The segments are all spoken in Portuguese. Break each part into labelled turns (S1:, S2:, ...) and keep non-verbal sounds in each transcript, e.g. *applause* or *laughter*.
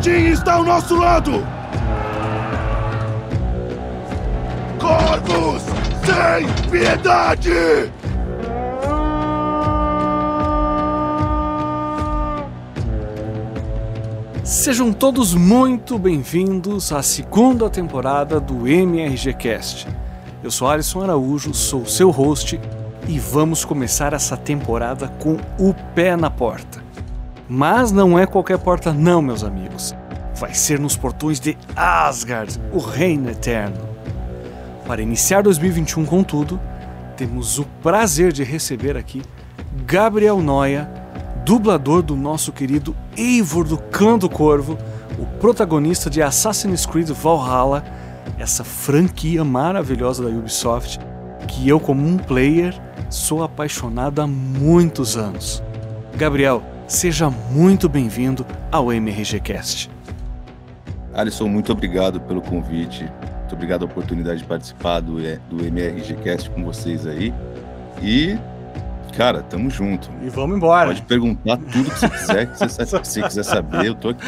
S1: Odin está ao nosso lado! Corvos sem piedade!
S2: Sejam todos muito bem-vindos à segunda temporada do MRGCast. Eu sou Alisson Araújo, sou seu host e vamos começar essa temporada com o pé na porta. Mas não é qualquer porta, não, meus amigos. Vai ser nos portões de Asgard, o Reino Eterno. Para iniciar 2021 com tudo, temos o prazer de receber aqui Gabriel Noia, dublador do nosso querido Eivor do Clã do Corvo, o protagonista de Assassin's Creed Valhalla, essa franquia maravilhosa da Ubisoft, que eu, como um player, sou apaixonado há muitos anos. Gabriel, Seja muito bem-vindo ao MRGCast.
S3: Alisson, muito obrigado pelo convite. Muito obrigado pela oportunidade de participar do, do MRGCast com vocês aí. E, cara, tamo junto.
S2: E vamos embora.
S3: Pode perguntar tudo que você quiser, que você, se *laughs* você quiser saber, eu tô aqui.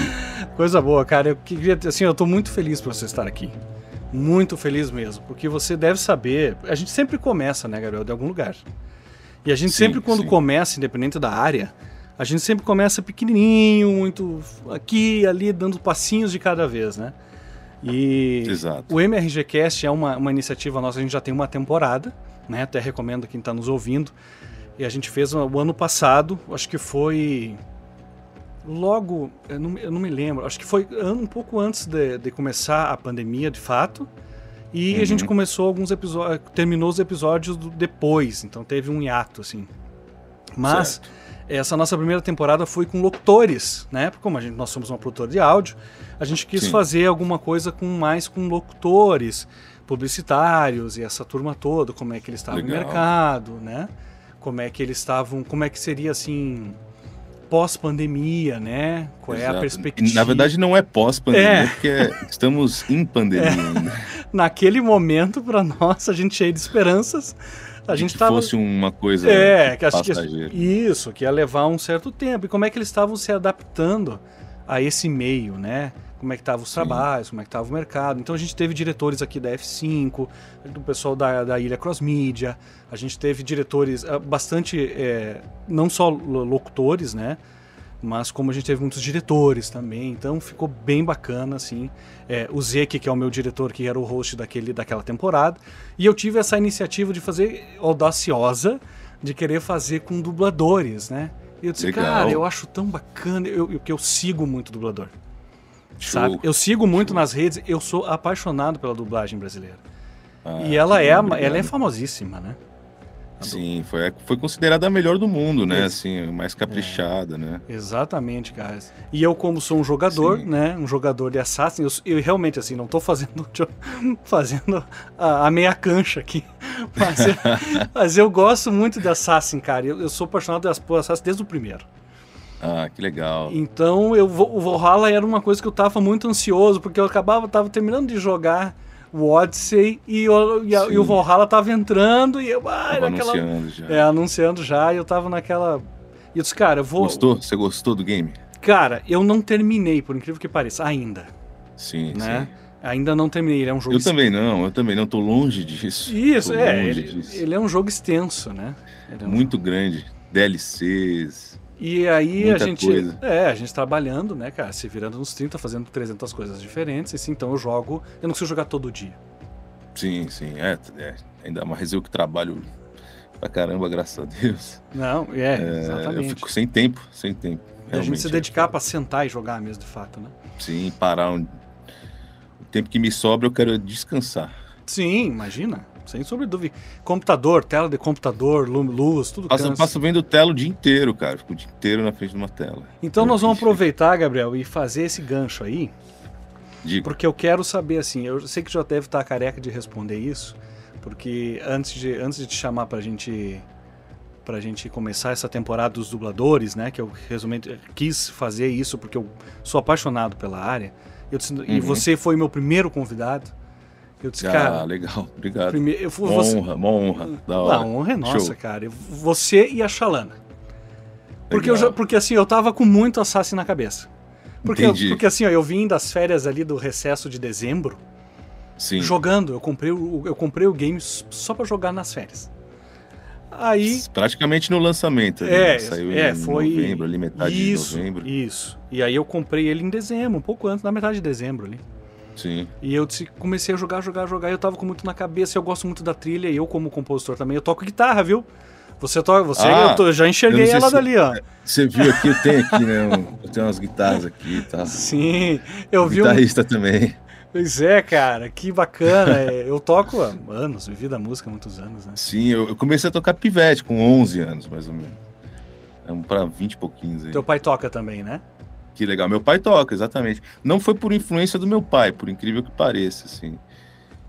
S2: Coisa boa, cara. Eu queria, assim, eu tô muito feliz por você estar aqui. Muito feliz mesmo, porque você deve saber. A gente sempre começa, né, Gabriel, de algum lugar. E a gente sim, sempre, quando sim. começa, independente da área, a gente sempre começa pequenininho, muito aqui ali, dando passinhos de cada vez, né? E
S3: Exato.
S2: o MRGCast é uma, uma iniciativa nossa, a gente já tem uma temporada, né? Até recomendo quem está nos ouvindo. E a gente fez o ano passado, acho que foi logo, eu não, eu não, me lembro, acho que foi um pouco antes de, de começar a pandemia de fato. E uhum. a gente começou alguns episódios, terminou os episódios do, depois, então teve um hiato, assim. Mas certo essa nossa primeira temporada foi com locutores, né? Como a gente, nós somos uma produtora de áudio, a gente quis Sim. fazer alguma coisa com mais com locutores, publicitários e essa turma toda, como é que eles estavam Legal. no mercado, né? Como é que eles estavam, como é que seria assim pós-pandemia, né? Qual Exato. é a perspectiva?
S3: Na verdade não é pós-pandemia, é. porque é, estamos em *laughs* pandemia é.
S2: Naquele momento para nós a gente cheio de esperanças a gente
S3: fosse uma coisa
S2: é, que acho que isso, que ia levar um certo tempo. E como é que eles estavam se adaptando a esse meio, né? Como é que estavam os Sim. trabalhos, como é que estava o mercado. Então a gente teve diretores aqui da F5, do pessoal da, da Ilha Cross Media, a gente teve diretores ah, bastante, é, não só locutores, né? Mas como a gente teve muitos diretores também, então ficou bem bacana, assim. É, o Zeke, que é o meu diretor, que era o host daquele, daquela temporada, e eu tive essa iniciativa de fazer audaciosa, de querer fazer com dubladores, né? E eu disse, Legal. cara, eu acho tão bacana, eu, eu, que eu sigo muito dublador. Show. Sabe? Eu sigo muito Show. nas redes, eu sou apaixonado pela dublagem brasileira. Ah, e ela é, ela é famosíssima, né?
S3: Sim, foi, foi considerada a melhor do mundo, né? Assim, mais caprichada, é. né?
S2: Exatamente, cara. E eu, como sou um jogador, Sim. né? Um jogador de Assassin, eu, eu, realmente, assim, não tô fazendo, *laughs* fazendo a, a meia cancha aqui. *laughs* Mas eu, *laughs* mas eu, gosto muito de Assassin, cara. Eu, eu sou apaixonado por Assassin desde o primeiro.
S3: Ah, que legal.
S2: Então, eu, o Valhalla era uma coisa que eu tava muito ansioso, porque eu acabava, tava terminando de jogar o Odyssey e o, e, a, e o Valhalla tava entrando e eu. Ah,
S3: tava naquela, anunciando já.
S2: É, anunciando já e eu tava naquela. E eu disse, cara, eu vou.
S3: Gostou? Você gostou do game?
S2: Cara, eu não terminei, por incrível que pareça, ainda.
S3: Sim,
S2: né? sim. Ainda não terminei, ele é um jogo
S3: Eu também não, eu também não, tô longe disso.
S2: Isso, é, ele, disso. ele, é um jogo extenso, né?
S3: É um Muito grande, DLCs,
S2: e aí Muita a gente. Coisa. É, a gente trabalhando, né, cara? Se virando nos 30, fazendo 300 coisas diferentes. Assim, então eu jogo. Eu não consigo jogar todo dia.
S3: Sim, sim. É, é. ainda mais eu que trabalho pra caramba, graças a Deus.
S2: Não, é, é exatamente.
S3: Eu fico sem tempo, sem tempo.
S2: a gente se dedicar é. para sentar e jogar mesmo, de fato, né?
S3: Sim, parar. Um... O tempo que me sobra eu quero descansar.
S2: Sim, imagina. Sem sombra de dúvida. Computador, tela de computador, luz, tudo
S3: Passo, cansa. Eu passo vendo tela o dia inteiro, cara. Fico o dia inteiro na frente de uma tela.
S2: Então nós vamos aproveitar, Gabriel, e fazer esse gancho aí. Digo. Porque eu quero saber, assim, eu sei que já deve estar careca de responder isso, porque antes de, antes de te chamar pra gente pra gente começar essa temporada dos dubladores, né, que eu resumindo quis fazer isso porque eu sou apaixonado pela área. Eu, uhum. E você foi meu primeiro convidado. Eu disse, ah, cara.
S3: legal, obrigado. Primeiro, eu, uma você, honra, uma honra. Da hora.
S2: Não, honra é nossa, Show. cara. Você e a Shalana. Porque, eu, porque assim, eu tava com muito Assassin na cabeça. Porque,
S3: Entendi.
S2: porque assim, ó, eu vim das férias ali do recesso de dezembro
S3: Sim.
S2: jogando. Eu comprei, o, eu comprei o game só pra jogar nas férias. Aí.
S3: Praticamente no lançamento. ali,
S2: É,
S3: né? Saiu
S2: é,
S3: em
S2: foi.
S3: novembro, ali metade
S2: isso,
S3: de novembro.
S2: Isso. E aí eu comprei ele em dezembro, um pouco antes, na metade de dezembro ali.
S3: Sim.
S2: E eu comecei a jogar, jogar, jogar. E eu tava com muito na cabeça. Eu gosto muito da trilha. E eu, como compositor também, eu toco guitarra, viu? Você toca, você,
S3: Ah,
S2: eu, tô- eu já enxerguei
S3: eu
S2: ela
S3: se-
S2: dali, ó.
S3: Você viu aqui, eu tenho aqui, né? um- eu tenho umas guitarras aqui e tal.
S2: Sim, eu vi um.
S3: Guitarrista também.
S2: Pois é, cara, que bacana. É, Eu toco há anos, vivi da música há muitos anos, né?
S3: Sim, eu, eu comecei a tocar pivete com 11 anos, mais ou menos. É um pra 20 e pouquinhos aí.
S2: Teu pai toca também, né?
S3: Que legal. Meu pai toca, exatamente. Não foi por influência do meu pai, por incrível que pareça, assim.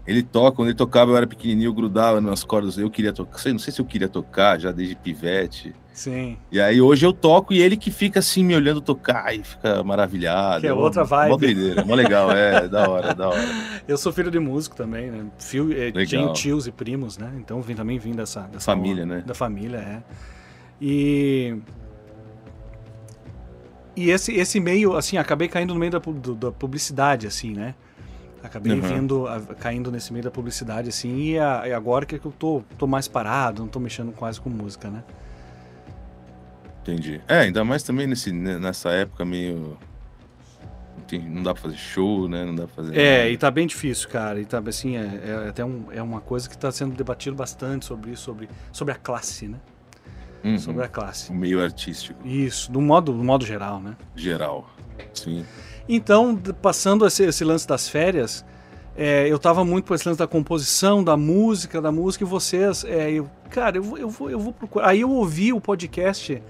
S3: Ele toca, quando ele tocava, eu era pequenininho, eu grudava nas cordas, eu queria tocar. Sei, Não sei se eu queria tocar já desde pivete.
S2: Sim.
S3: E aí hoje eu toco e ele que fica assim me olhando tocar e fica maravilhado.
S2: Que é outra vibe.
S3: Mó doideira, mó legal, é, *laughs* da hora, da hora.
S2: Eu sou filho de músico também, né? Fio, é, tenho tios e primos, né? Então vim, também vim dessa, dessa
S3: Família,
S2: onda-
S3: né?
S2: Da família, é. E. E esse, esse meio, assim, acabei caindo no meio da, do- da publicidade, assim, né? Acabei
S3: Uhum.
S2: vindo, a- caindo nesse meio da publicidade, assim, e, a- e agora que eu tô, tô mais parado, não tô mexendo quase com música, né?
S3: Entendi. É, ainda mais também nesse, né, nessa época meio. Não, dá pra fazer show, né? Não dá pra fazer.
S2: É,
S3: nada.
S2: e tá bem difícil, cara. E tá assim, é, é até um, é uma coisa que tá sendo debatido bastante sobre isso, sobre, sobre a classe, né?
S3: Uhum.
S2: Sobre a classe.
S3: O meio artístico,
S2: Isso, do modo, do modo geral, né?
S3: geral. Sim.
S2: Então, passando esse, esse lance das férias, é, eu tava muito por esse lance da composição, da música, da música, e vocês, é, eu, cara, eu, vou- eu, vou, eu vou procurar. Aí eu ouvi o podcast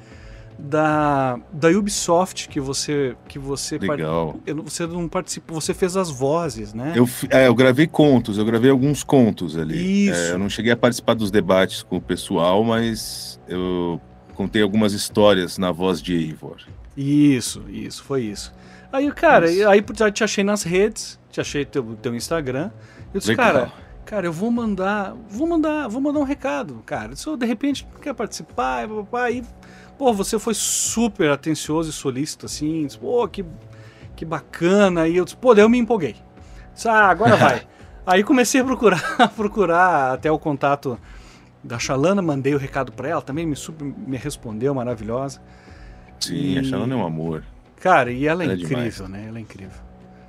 S2: da, da Ubisoft que você que você
S3: Legal.
S2: não- você não participou, você fez as vozes, né?
S3: Eu, é, eu gravei contos, eu gravei alguns contos ali.
S2: Isso.
S3: É, eu não cheguei a participar dos debates com o pessoal, mas eu contei algumas histórias na voz de Eivor.
S2: Isso, isso, foi isso. Aí, cara,
S3: Isso.
S2: aí já te achei nas redes, te achei teu, teu Instagram. Eu disse,
S3: Legal.
S2: cara, cara, eu vou mandar, vou mandar, vou mandar um recado, cara. Se eu, de repente quer participar, aí, pô, você foi super atencioso e solícito, assim, disse, pô, que, que bacana. Aí eu disse, pô, daí eu me empolguei. Disse, ah, agora *laughs* vai. aí comecei a procurar, *laughs* procurar até o contato da Xalana, mandei o recado pra ela, também me super me respondeu, maravilhosa.
S3: Sim,
S2: E-
S3: a Shalom é um amor.
S2: Cara, e ela é
S3: Ela é
S2: incrível,
S3: demais.
S2: né? Ela é incrível.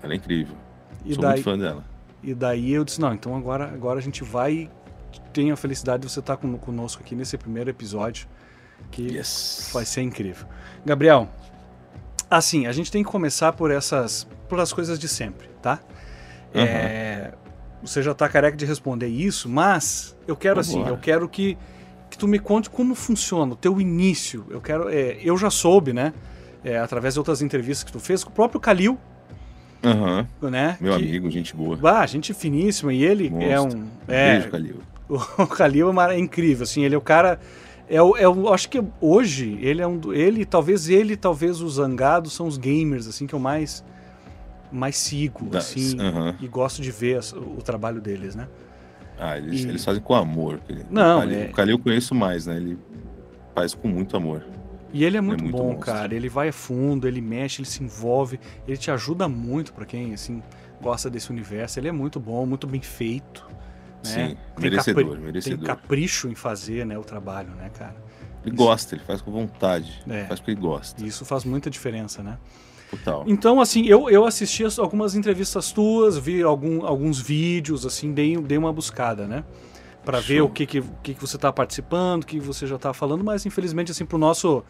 S3: Ela é incrível.
S2: E
S3: Sou
S2: daí,
S3: muito fã dela.
S2: e daí eu disse, não, então agora, agora a gente vai e tenho a felicidade de você estar con- conosco aqui nesse primeiro episódio, que
S3: Yes.
S2: vai ser incrível. Gabriel, assim, a gente tem que começar por essas, por as coisas de sempre, tá?
S3: Aham.
S2: É, você já tá careca de responder isso, mas eu quero assim,
S3: Vambora.
S2: eu quero que, que tu me conte como funciona o teu início. Eu quero, é, eu já soube, né? é, através de outras entrevistas que tu fez com o próprio Kalil,
S3: Aham.
S2: né?
S3: Meu
S2: que-
S3: amigo, gente boa.
S2: Ah, gente finíssima. E ele é
S3: Monstro.
S2: um. É,
S3: Beijo, Calil. *laughs*
S2: o Kalil é é incrível, assim, ele é o cara. É o, é o- acho que hoje ele é um. do- Ele, talvez ele, talvez os zangados são os gamers, assim, que eu mais. Mais sigo,
S3: Da-
S2: assim. E gosto de ver o, trabalho deles, né?
S3: Ah, eles,
S2: E-
S3: eles fazem com amor.
S2: Não,
S3: o Calil,
S2: é-
S3: o eu conheço mais, né? Ele faz com muito amor.
S2: E ele é muito,
S3: muito
S2: bom,
S3: monstro.
S2: cara. Ele vai a fundo, ele mexe, ele se envolve, ele te ajuda muito pra quem assim gosta desse universo. Ele é muito bom, muito bem feito. Né?
S3: Sim,
S2: Tem
S3: merecedor,
S2: capri- Tem
S3: merecedor.
S2: capricho em fazer né, o trabalho, né, cara?
S3: Ele gosta, ele faz com vontade.
S2: É.
S3: Faz porque ele gosta.
S2: E isso faz muita diferença, né?
S3: Total.
S2: Então, assim, eu, eu assisti as- algumas entrevistas tuas, vi algum, alguns vídeos, assim, dei, dei uma buscada, né? Pra ver o que, que, o que, que você tá participando, o que você já tá falando, mas infelizmente, assim, pro nosso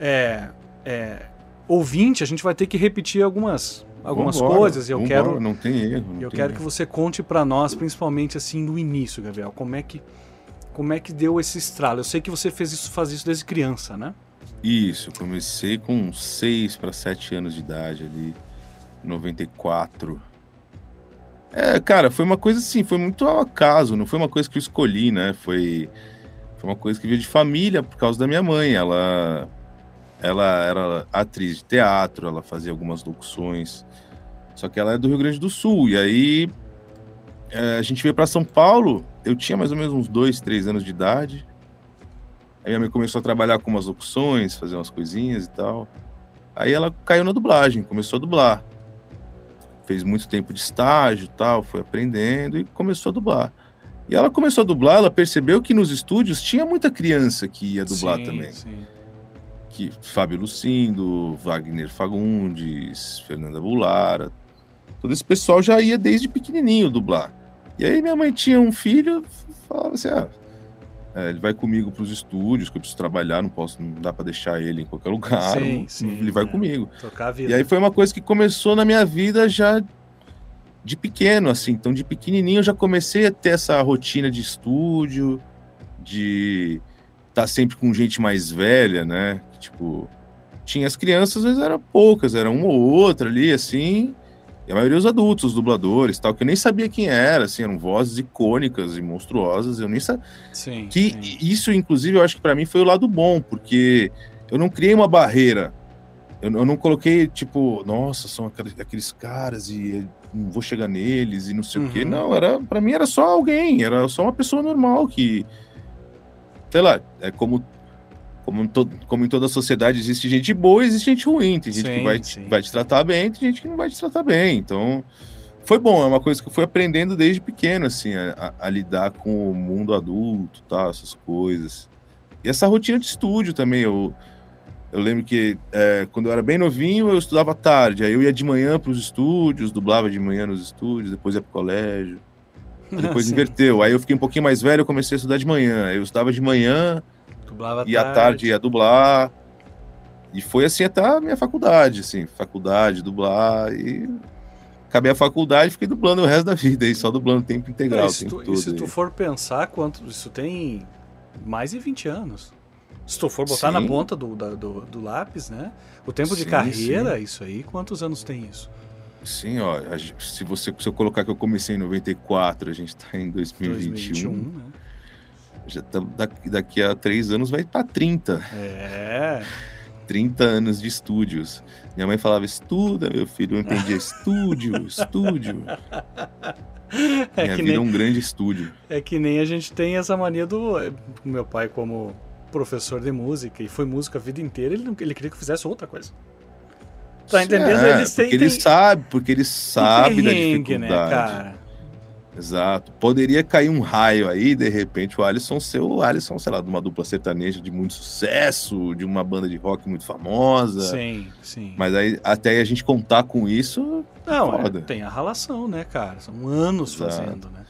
S2: é, é, ouvinte, a gente vai ter que repetir algumas, algumas
S3: Vambora,
S2: coisas. E eu
S3: vambora,
S2: quero,
S3: Não tem erro. não
S2: eu
S3: tem
S2: quero
S3: erro.
S2: que você conte pra nós, principalmente, assim, no início, Gabriel, como é que. Como é que deu esse estralo? Eu sei que você fez isso, faz isso desde criança, né?
S3: Isso, eu comecei com 6 para 7 anos de idade ali, 94. É, cara, foi uma coisa assim, foi muito ao acaso, não foi uma coisa que eu escolhi, né? Foi, foi uma coisa que veio de família por causa da minha mãe. Ela, ela era atriz de teatro, ela fazia algumas locuções, só que ela é do Rio Grande do Sul. E aí é, a gente veio para São Paulo, eu tinha mais ou menos uns 2, 3 anos de idade. Aí minha mãe começou a trabalhar com umas locuções, fazer umas coisinhas e tal. Aí ela caiu na dublagem, começou a dublar. Fez muito tempo de estágio tal, foi aprendendo e começou a dublar. E ela começou a dublar, ela percebeu que nos estúdios tinha muita criança que ia dublar
S2: sim,
S3: também.
S2: Sim.
S3: Que Fábio Lucindo, Wagner Fagundes, Fernanda Bulara, todo esse pessoal já ia desde pequenininho dublar. E aí minha mãe tinha um filho, falava assim, ah, é, ele vai comigo para os estúdios, que eu preciso trabalhar, não posso, não dá para deixar ele em qualquer lugar.
S2: Sim,
S3: não-
S2: sim,
S3: ele vai
S2: é.
S3: comigo. E aí foi uma coisa que começou na minha vida já de pequeno, assim. Então, de pequenininho eu já comecei a ter essa rotina de estúdio, de estar sempre com gente mais velha, né? Tipo, tinha as crianças, às vezes eram poucas, era uma ou outra ali, assim. E a maioria os adultos, os dubladores, tal, que eu nem sabia quem era, assim, eram vozes icônicas e monstruosas, eu nem sabia.
S2: Sim,
S3: Que
S2: sim.
S3: isso, inclusive, eu acho que pra mim foi o lado bom, porque eu não criei uma barreira. Eu, eu não coloquei, tipo, nossa, são aqueles, aqueles caras e eu não vou chegar neles e não sei o quê.
S2: Uhum.
S3: Não, era, para mim era só alguém, era só uma pessoa normal que. Sei lá, é como. Como to- como em toda a sociedade existe gente boa e existe gente ruim. Tem gente
S2: Sim,
S3: que vai,
S2: sim.
S3: vai te tratar bem, tem gente que não vai te tratar bem. Então, foi bom, é uma coisa que eu fui aprendendo desde pequeno, assim, a, a- lidar com o mundo adulto, tal, essas coisas. E essa rotina de estúdio também, eu, eu lembro que é, quando eu era bem novinho, eu estudava tarde, aí eu ia de manhã para os estúdios, dublava de manhã nos estúdios, depois ia pro colégio, depois *laughs*
S2: Sim.
S3: inverteu. Aí eu fiquei um pouquinho mais velho, eu comecei a estudar de manhã, aí eu estudava de manhã,
S2: Dublava
S3: e à tarde ia dublar. E foi assim até a minha faculdade, assim, faculdade, dublar e acabei a faculdade e fiquei dublando o resto da vida aí, só dublando tempo integral,
S2: se
S3: tempo
S2: tu,
S3: todo.
S2: e se
S3: aí.
S2: tu for pensar quanto isso tem mais de 20 anos. Se tu for botar
S3: Sim.
S2: na ponta do, do, do lápis, né? O tempo de
S3: Sim,
S2: carreira, isso aí, quantos anos tem isso?
S3: Sim, ó, gente- se você se eu colocar que eu comecei em 94, a gente tá em 2021,
S2: 2021, né?
S3: Já tá, daqui, daqui a três anos vai para 30,
S2: É.
S3: 30 anos de estúdios. Minha mãe falava, estuda, meu filho, eu entendia, estúdio, *laughs* estúdio.
S2: É
S3: Minha
S2: que,
S3: vida é
S2: nem,
S3: um grande estúdio.
S2: é que nem a gente tem essa mania do. Meu pai, como professor de música, e foi músico a vida inteira, ele, ele queria que eu fizesse outra coisa. Tá entendendo?
S3: É,
S2: Eles têm-
S3: porque ele
S2: têm-
S3: sabe, porque ele sabe da
S2: perrengue,
S3: dificuldade.
S2: né, cara?
S3: Exato. Poderia cair um raio aí, de repente, o Alisson ser o Alisson, sei lá, de uma dupla sertaneja de muito sucesso, de uma banda de rock muito famosa.
S2: Sim, sim.
S3: Mas aí, até a gente contar com isso,
S2: Não, é, tem a relação, né, cara? São anos
S3: Exato.
S2: fazendo, né?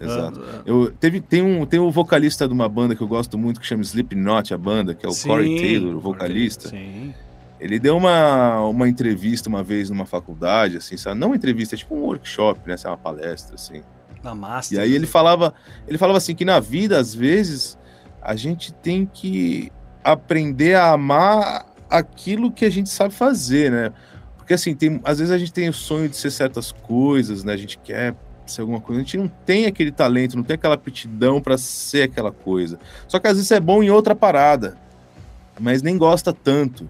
S3: exato.
S2: Ah,
S3: Eu, teve, tem, um, tem um vocalista de uma banda que eu gosto muito, que chama Slipknot, a banda, que é o
S2: sim,
S3: Corey Taylor, o vocalista.
S2: Sim.
S3: Ele deu uma, uma entrevista uma vez numa faculdade, assim, sabe? Não uma entrevista, é tipo um workshop, né? Assim, uma palestra, assim.
S2: Na Master.
S3: E aí ele falava, ele falava assim que na vida, às vezes, a gente tem que aprender a amar aquilo que a gente sabe fazer, né? Porque assim, tem, às vezes a gente tem o sonho de ser certas coisas, né? A gente quer ser alguma coisa, a gente não tem aquele talento, não tem aquela aptidão para ser aquela coisa. Só que às vezes é bom em outra parada, mas nem gosta tanto.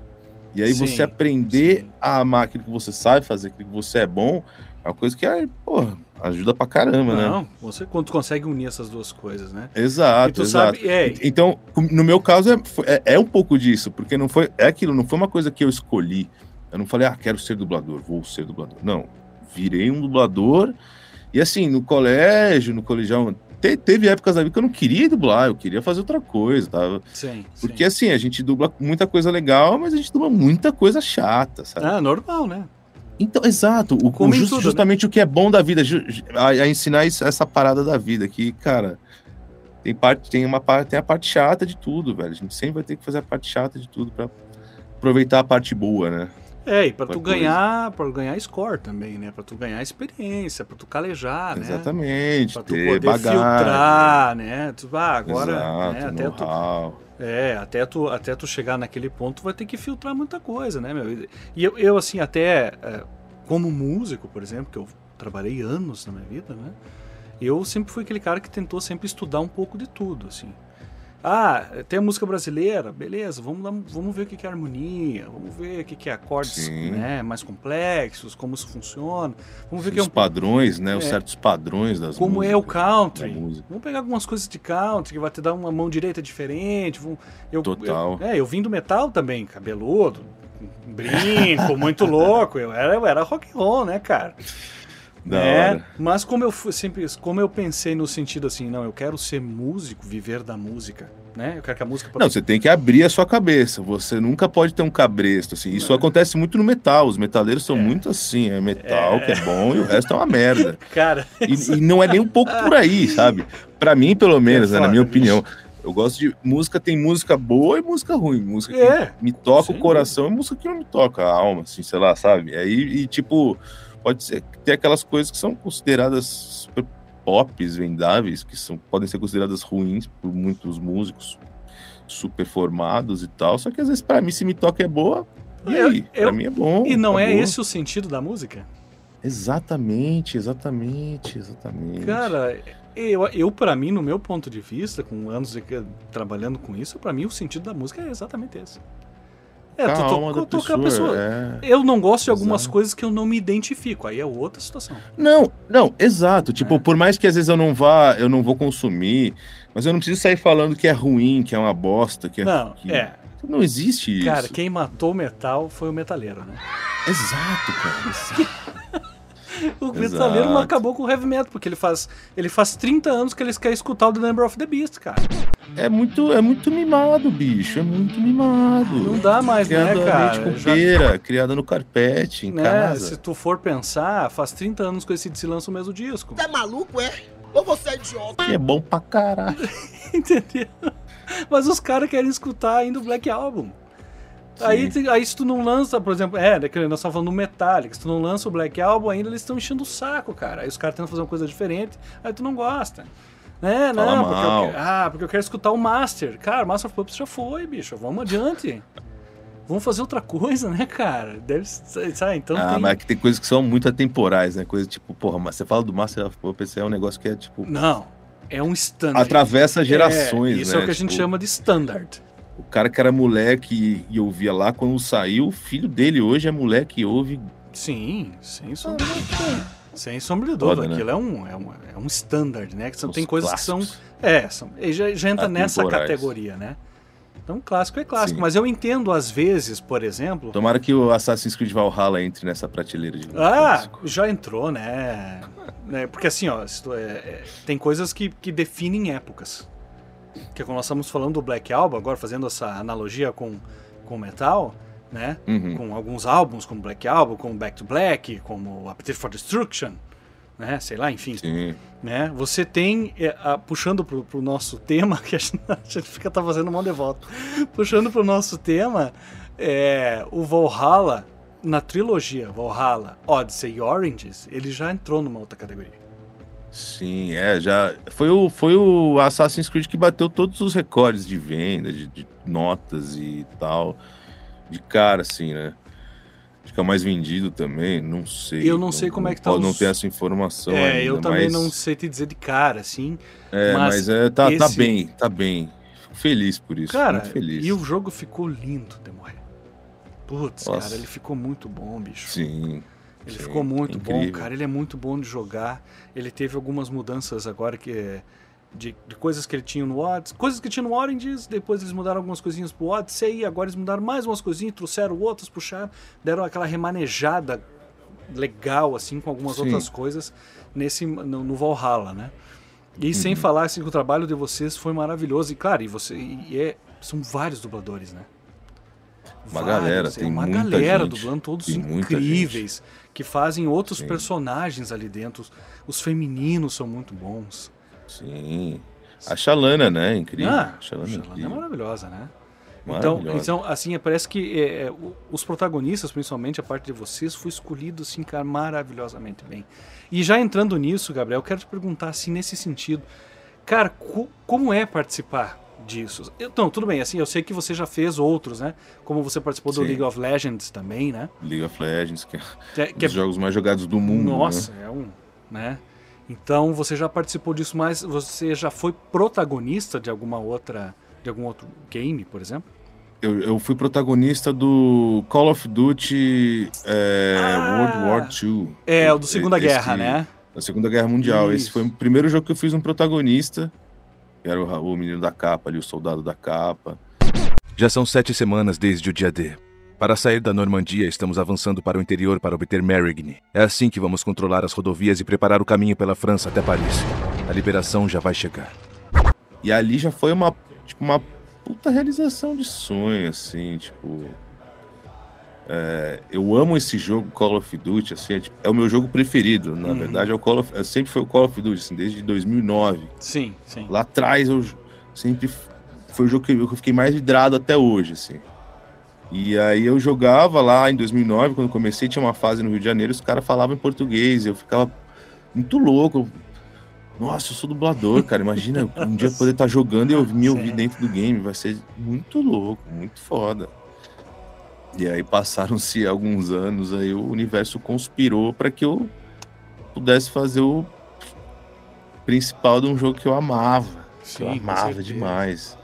S3: E aí
S2: Sim,
S3: você aprender
S2: sim.
S3: a amar aquilo que você sabe fazer, aquilo que você é bom, é uma coisa que, ai, porra, ajuda pra caramba, né?
S2: Não, você quando tu consegue unir essas duas coisas, né?
S3: Exato, exato.
S2: sabe, é,
S3: Então, no meu caso, é, é, é um pouco disso, porque não foi. É aquilo, não foi uma coisa que eu escolhi. Eu não falei, ah, quero ser dublador, vou ser dublador. Não. Virei um dublador. E assim, no colégio, no colegial, te- teve épocas da vida que eu não queria dublar, eu queria fazer outra coisa, tá?
S2: sim.
S3: Porque
S2: sim.
S3: assim, a gente dubla muita coisa legal, mas a gente dubla muita coisa chata, sabe?
S2: Ah, normal, né?
S3: Então, exato. O, o just-
S2: tudo, né?
S3: justamente o que é bom da vida, a, a ensinar isso- essa parada da vida que, cara, tem parte, tem uma parte, tem a parte chata de tudo, velho. A gente sempre vai ter que fazer a parte chata de tudo pra aproveitar a parte boa, né?
S2: É, e pra
S3: Outra
S2: tu
S3: coisa.
S2: ganhar, para ganhar score também, né? Pra tu ganhar experiência, pra tu calejar, né?
S3: Exatamente.
S2: Pra tu
S3: ter
S2: poder
S3: bagagem.
S2: filtrar, né? Tu, ah, agora,
S3: Exato,
S2: né, até tu. É, até tu, até tu chegar naquele ponto, vai ter que filtrar muita coisa, né, meu? E eu, eu assim, até é, como músico, por exemplo, que eu trabalhei anos na minha vida, né? Eu sempre fui aquele cara que tentou sempre estudar um pouco de tudo, assim. Ah, tem a música brasileira, beleza, vamos, vamos ver o que é harmonia, vamos ver o que é acordes né, mais complexos, como isso funciona, vamos ver que é
S3: Os
S2: um
S3: padrões, né? Os
S2: É.
S3: certos padrões das
S2: como
S3: músicas,
S2: é o country. Vamos pegar algumas coisas de country que vai te dar uma mão direita diferente. Eu,
S3: Total.
S2: Eu, é, eu vim do metal também, cabeludo, brinco, muito louco. Eu era, eu era rock and roll, né, cara?
S3: Da
S2: É,
S3: hora.
S2: mas como eu fui sempre, como eu pensei no sentido assim, não, eu quero ser músico, viver da música, né? Eu quero que a música
S3: Não, você tem que abrir a sua cabeça. Você nunca pode ter um cabresto, assim. Isso acontece muito no metal. Os metaleiros são muito assim. É metal que é bom e o resto é uma merda. *laughs*
S2: cara,
S3: E, e não é nem um pouco por aí, sabe? Pra mim, pelo menos, né, na minha
S2: bicho.
S3: opinião. Eu gosto de música, tem música boa e música ruim. Música que
S2: É,
S3: me toca o coração e música que não me toca a alma, assim, sei lá, sabe? Aí, e tipo, pode ser que tem aquelas coisas que são consideradas super pops, vendáveis, que são, podem ser consideradas ruins por muitos músicos super formados e tal. Só que às vezes, pra mim, se me toca é boa, e
S2: Eu-
S3: aí?
S2: eu-
S3: pra mim é bom.
S2: e não é
S3: acabou.
S2: esse o sentido da música?
S3: Exatamente, exatamente, exatamente.
S2: Cara, eu, eu para mim, no meu ponto de vista, com anos de, trabalhando com isso, pra mim o sentido da música é exatamente esse. É, tu to-
S3: Calma da
S2: a
S3: pessoa.
S2: pessoa.
S3: é.
S2: Eu não gosto de algumas
S3: Exato.
S2: coisas que eu não me identifico, aí é outra situação.
S3: Não, não, exato. Tipo,
S2: É.
S3: por mais que às vezes eu não vá, eu não vou consumir, mas eu não preciso sair falando que é ruim, que é uma bosta, que é.
S2: Não,
S3: que-
S2: é.
S3: Não existe isso.
S2: Cara, quem matou o metal foi o metaleiro, né?
S3: Exato, cara.
S2: O metaleiro não acabou com o heavy metal, porque ele faz, ele faz 30 anos que eles querem escutar o The Number of the Beast, cara.
S3: É muito, é muito mimado, bicho. É muito mimado.
S2: Não dá mais, né,
S3: Criado na
S2: cara?
S3: mente
S2: Já-
S3: copeira, criada no carpete, em
S2: né,
S3: casa.
S2: se tu for pensar, faz 30 anos que esse se lança o mesmo disco.
S4: Você é maluco, é? Ou você é idiota?
S3: Que é bom pra caralho. *laughs*
S2: Entendeu? Mas os caras querem escutar ainda o Black Album. Aí,
S3: Sim.
S2: aí se tu não lança, por exemplo, é, né, nós estamos falando do Metallica, se tu não lança o Black Album, ainda eles estão enchendo o saco, cara. Aí os caras tentam fazer uma coisa diferente, aí tu não gosta. Né?
S3: Fala
S2: Não, porque eu,
S3: mal.
S2: ah, porque eu quero escutar o Master. Cara, Master of Puppets já foi, bicho. Vamos adiante. Vamos fazer outra coisa, né, cara? Deve sabe? Então
S3: ah,
S2: tem...
S3: mas é que tem coisas que são muito atemporais, né? Coisa tipo, porra, mas você fala do Master of Puppets, é um negócio que é tipo.
S2: Não, é um standard.
S3: Atravessa gerações,
S2: É, isso
S3: né?
S2: é o que a gente
S3: Tipo,
S2: chama de standard.
S3: O cara que era moleque e ouvia lá quando saiu, o filho dele hoje é moleque e ouve.
S2: Sim, sem sombra de dúvida. Sem sombra de dúvida.
S3: Né?
S2: Aquilo é, um, é, um, é um standard, né? Que são,
S3: Os
S2: tem coisas que
S3: clássicos.
S2: são. É, são, e já, já entra nessa categoria, né? Então, clássico é clássico.
S3: Sim.
S2: Mas eu entendo, às vezes, por exemplo.
S3: Tomara que o Assassin's Creed Valhalla entre nessa prateleira de
S2: Ah,
S3: clássico.
S2: já entrou, né? *laughs* Né, Porque assim, ó, é- é- tem coisas que, que definem épocas. Que quando nós estamos falando do Black Album, agora fazendo essa analogia com com metal, né?
S3: Uhum.
S2: Com alguns álbuns, como Black Album, como Back to Black, como Appetite for Destruction, né? Sei lá, enfim.
S3: Sim.
S2: Né? Você tem, é, a- puxando pro, pro nosso tema, *laughs* que a gente, a gente fica tá fazendo mão de volta, puxando pro nosso tema, é, o Valhalla, na trilogia Valhalla, Odyssey e Oranges, ele já entrou numa outra categoria.
S3: Sim, é, já. Foi o, foi o Assassin's Creed que bateu todos os recordes de venda, de, de notas e tal. De cara, assim, né? Que é mais vendido também, não sei.
S2: Eu não sei como é que tá
S3: pode- Não
S2: os-
S3: tem essa informação
S2: é,
S3: ainda,
S2: eu também
S3: mas,
S2: não sei te dizer de cara, assim.
S3: É,
S2: mas
S3: mas, é, tá, tá
S2: esse-
S3: bem, tá bem. Fico feliz por isso,
S2: Cara,
S3: feliz.
S2: e o jogo ficou lindo de morrer. Putz,
S3: Nossa.
S2: cara, ele ficou muito bom, bicho.
S3: Sim.
S2: Ele
S3: sim,
S2: ficou muito bom,
S3: incrível.
S2: cara. Ele é muito bom de jogar. Ele teve algumas mudanças agora que de, de coisas que ele tinha no Odyssey, coisas que tinha no Oranges, depois eles mudaram algumas coisinhas pro Odyssey, e agora eles mudaram mais umas coisinhas, trouxeram outras, puxaram, deram aquela remanejada legal assim com algumas
S3: Sim.
S2: outras coisas nesse no, no Valhalla, né? E
S3: Uhum.
S2: sem falar assim que o trabalho de vocês foi maravilhoso e claro, e você e é, são vários dubladores, né?
S3: Uma galera,
S2: é
S3: tem
S2: uma
S3: muita
S2: galera
S3: gente,
S2: dublando todos incríveis que fazem outros
S3: Sim.
S2: personagens ali dentro. Os, os femininos são muito bons.
S3: Sim. A Shalana, né? Incrível.
S2: Ah,
S3: a Shalana é
S2: é
S3: incrível.
S2: maravilhosa, né? Então, então, assim, parece que é, é, os protagonistas, principalmente a parte de vocês, foi escolhido, assim, cara, maravilhosamente bem. E já entrando nisso, Gabriel, eu quero te perguntar, assim, nesse sentido, cara, co- como é participar disso? Eu, não, tudo bem, assim, eu sei que você já fez outros, né? Como você participou do
S3: Sim.
S2: League of Legends também, né?
S3: League of Legends, que é
S2: Que é-
S3: um
S2: é
S3: dos jogos mais jogados do mundo.
S2: Nossa,
S3: né?
S2: é um, né? Então você já participou disso, mas você já foi protagonista de alguma outra, de algum outro game, por exemplo?
S3: Eu, eu fui protagonista do Call of Duty é,
S2: Ah!
S3: World War II.
S2: É, o do Segunda
S3: Esse-
S2: Guerra, né?
S3: Da Segunda Guerra Mundial. Esse
S2: Isso.
S3: foi o primeiro jogo que eu fiz um protagonista. Era o, o menino da capa ali, o soldado da capa.
S1: Já são sete semanas desde o dia D.
S5: Para sair da Normandia, estamos avançando para o interior para obter Marigny. É assim que vamos controlar as rodovias e preparar o caminho pela França até Paris. A liberação já vai chegar.
S3: E ali já foi uma, tipo, uma puta realização de sonho, assim, tipo. É, eu amo esse jogo Call of Duty, assim, é, tipo, é o meu jogo preferido. Na
S2: Uhum.
S3: verdade, é o Call of, é, sempre foi o Call of Duty, assim, desde 2009.
S2: Sim, sim.
S3: Lá atrás eu sempre foi o jogo que eu fiquei mais vidrado até hoje, assim. E aí eu jogava lá em 2009, quando comecei, tinha uma fase no Rio de Janeiro, os caras falavam em português, eu ficava muito louco. Nossa, eu sou dublador, cara. Imagina *laughs* um dia poder estar jogando e eu me ouvir dentro do game, vai ser muito louco, muito foda. E aí passaram-se *laughs* alguns anos, aí o universo conspirou para que eu pudesse fazer o principal de um jogo que eu amava. eu
S2: Sim, com
S3: amava demais.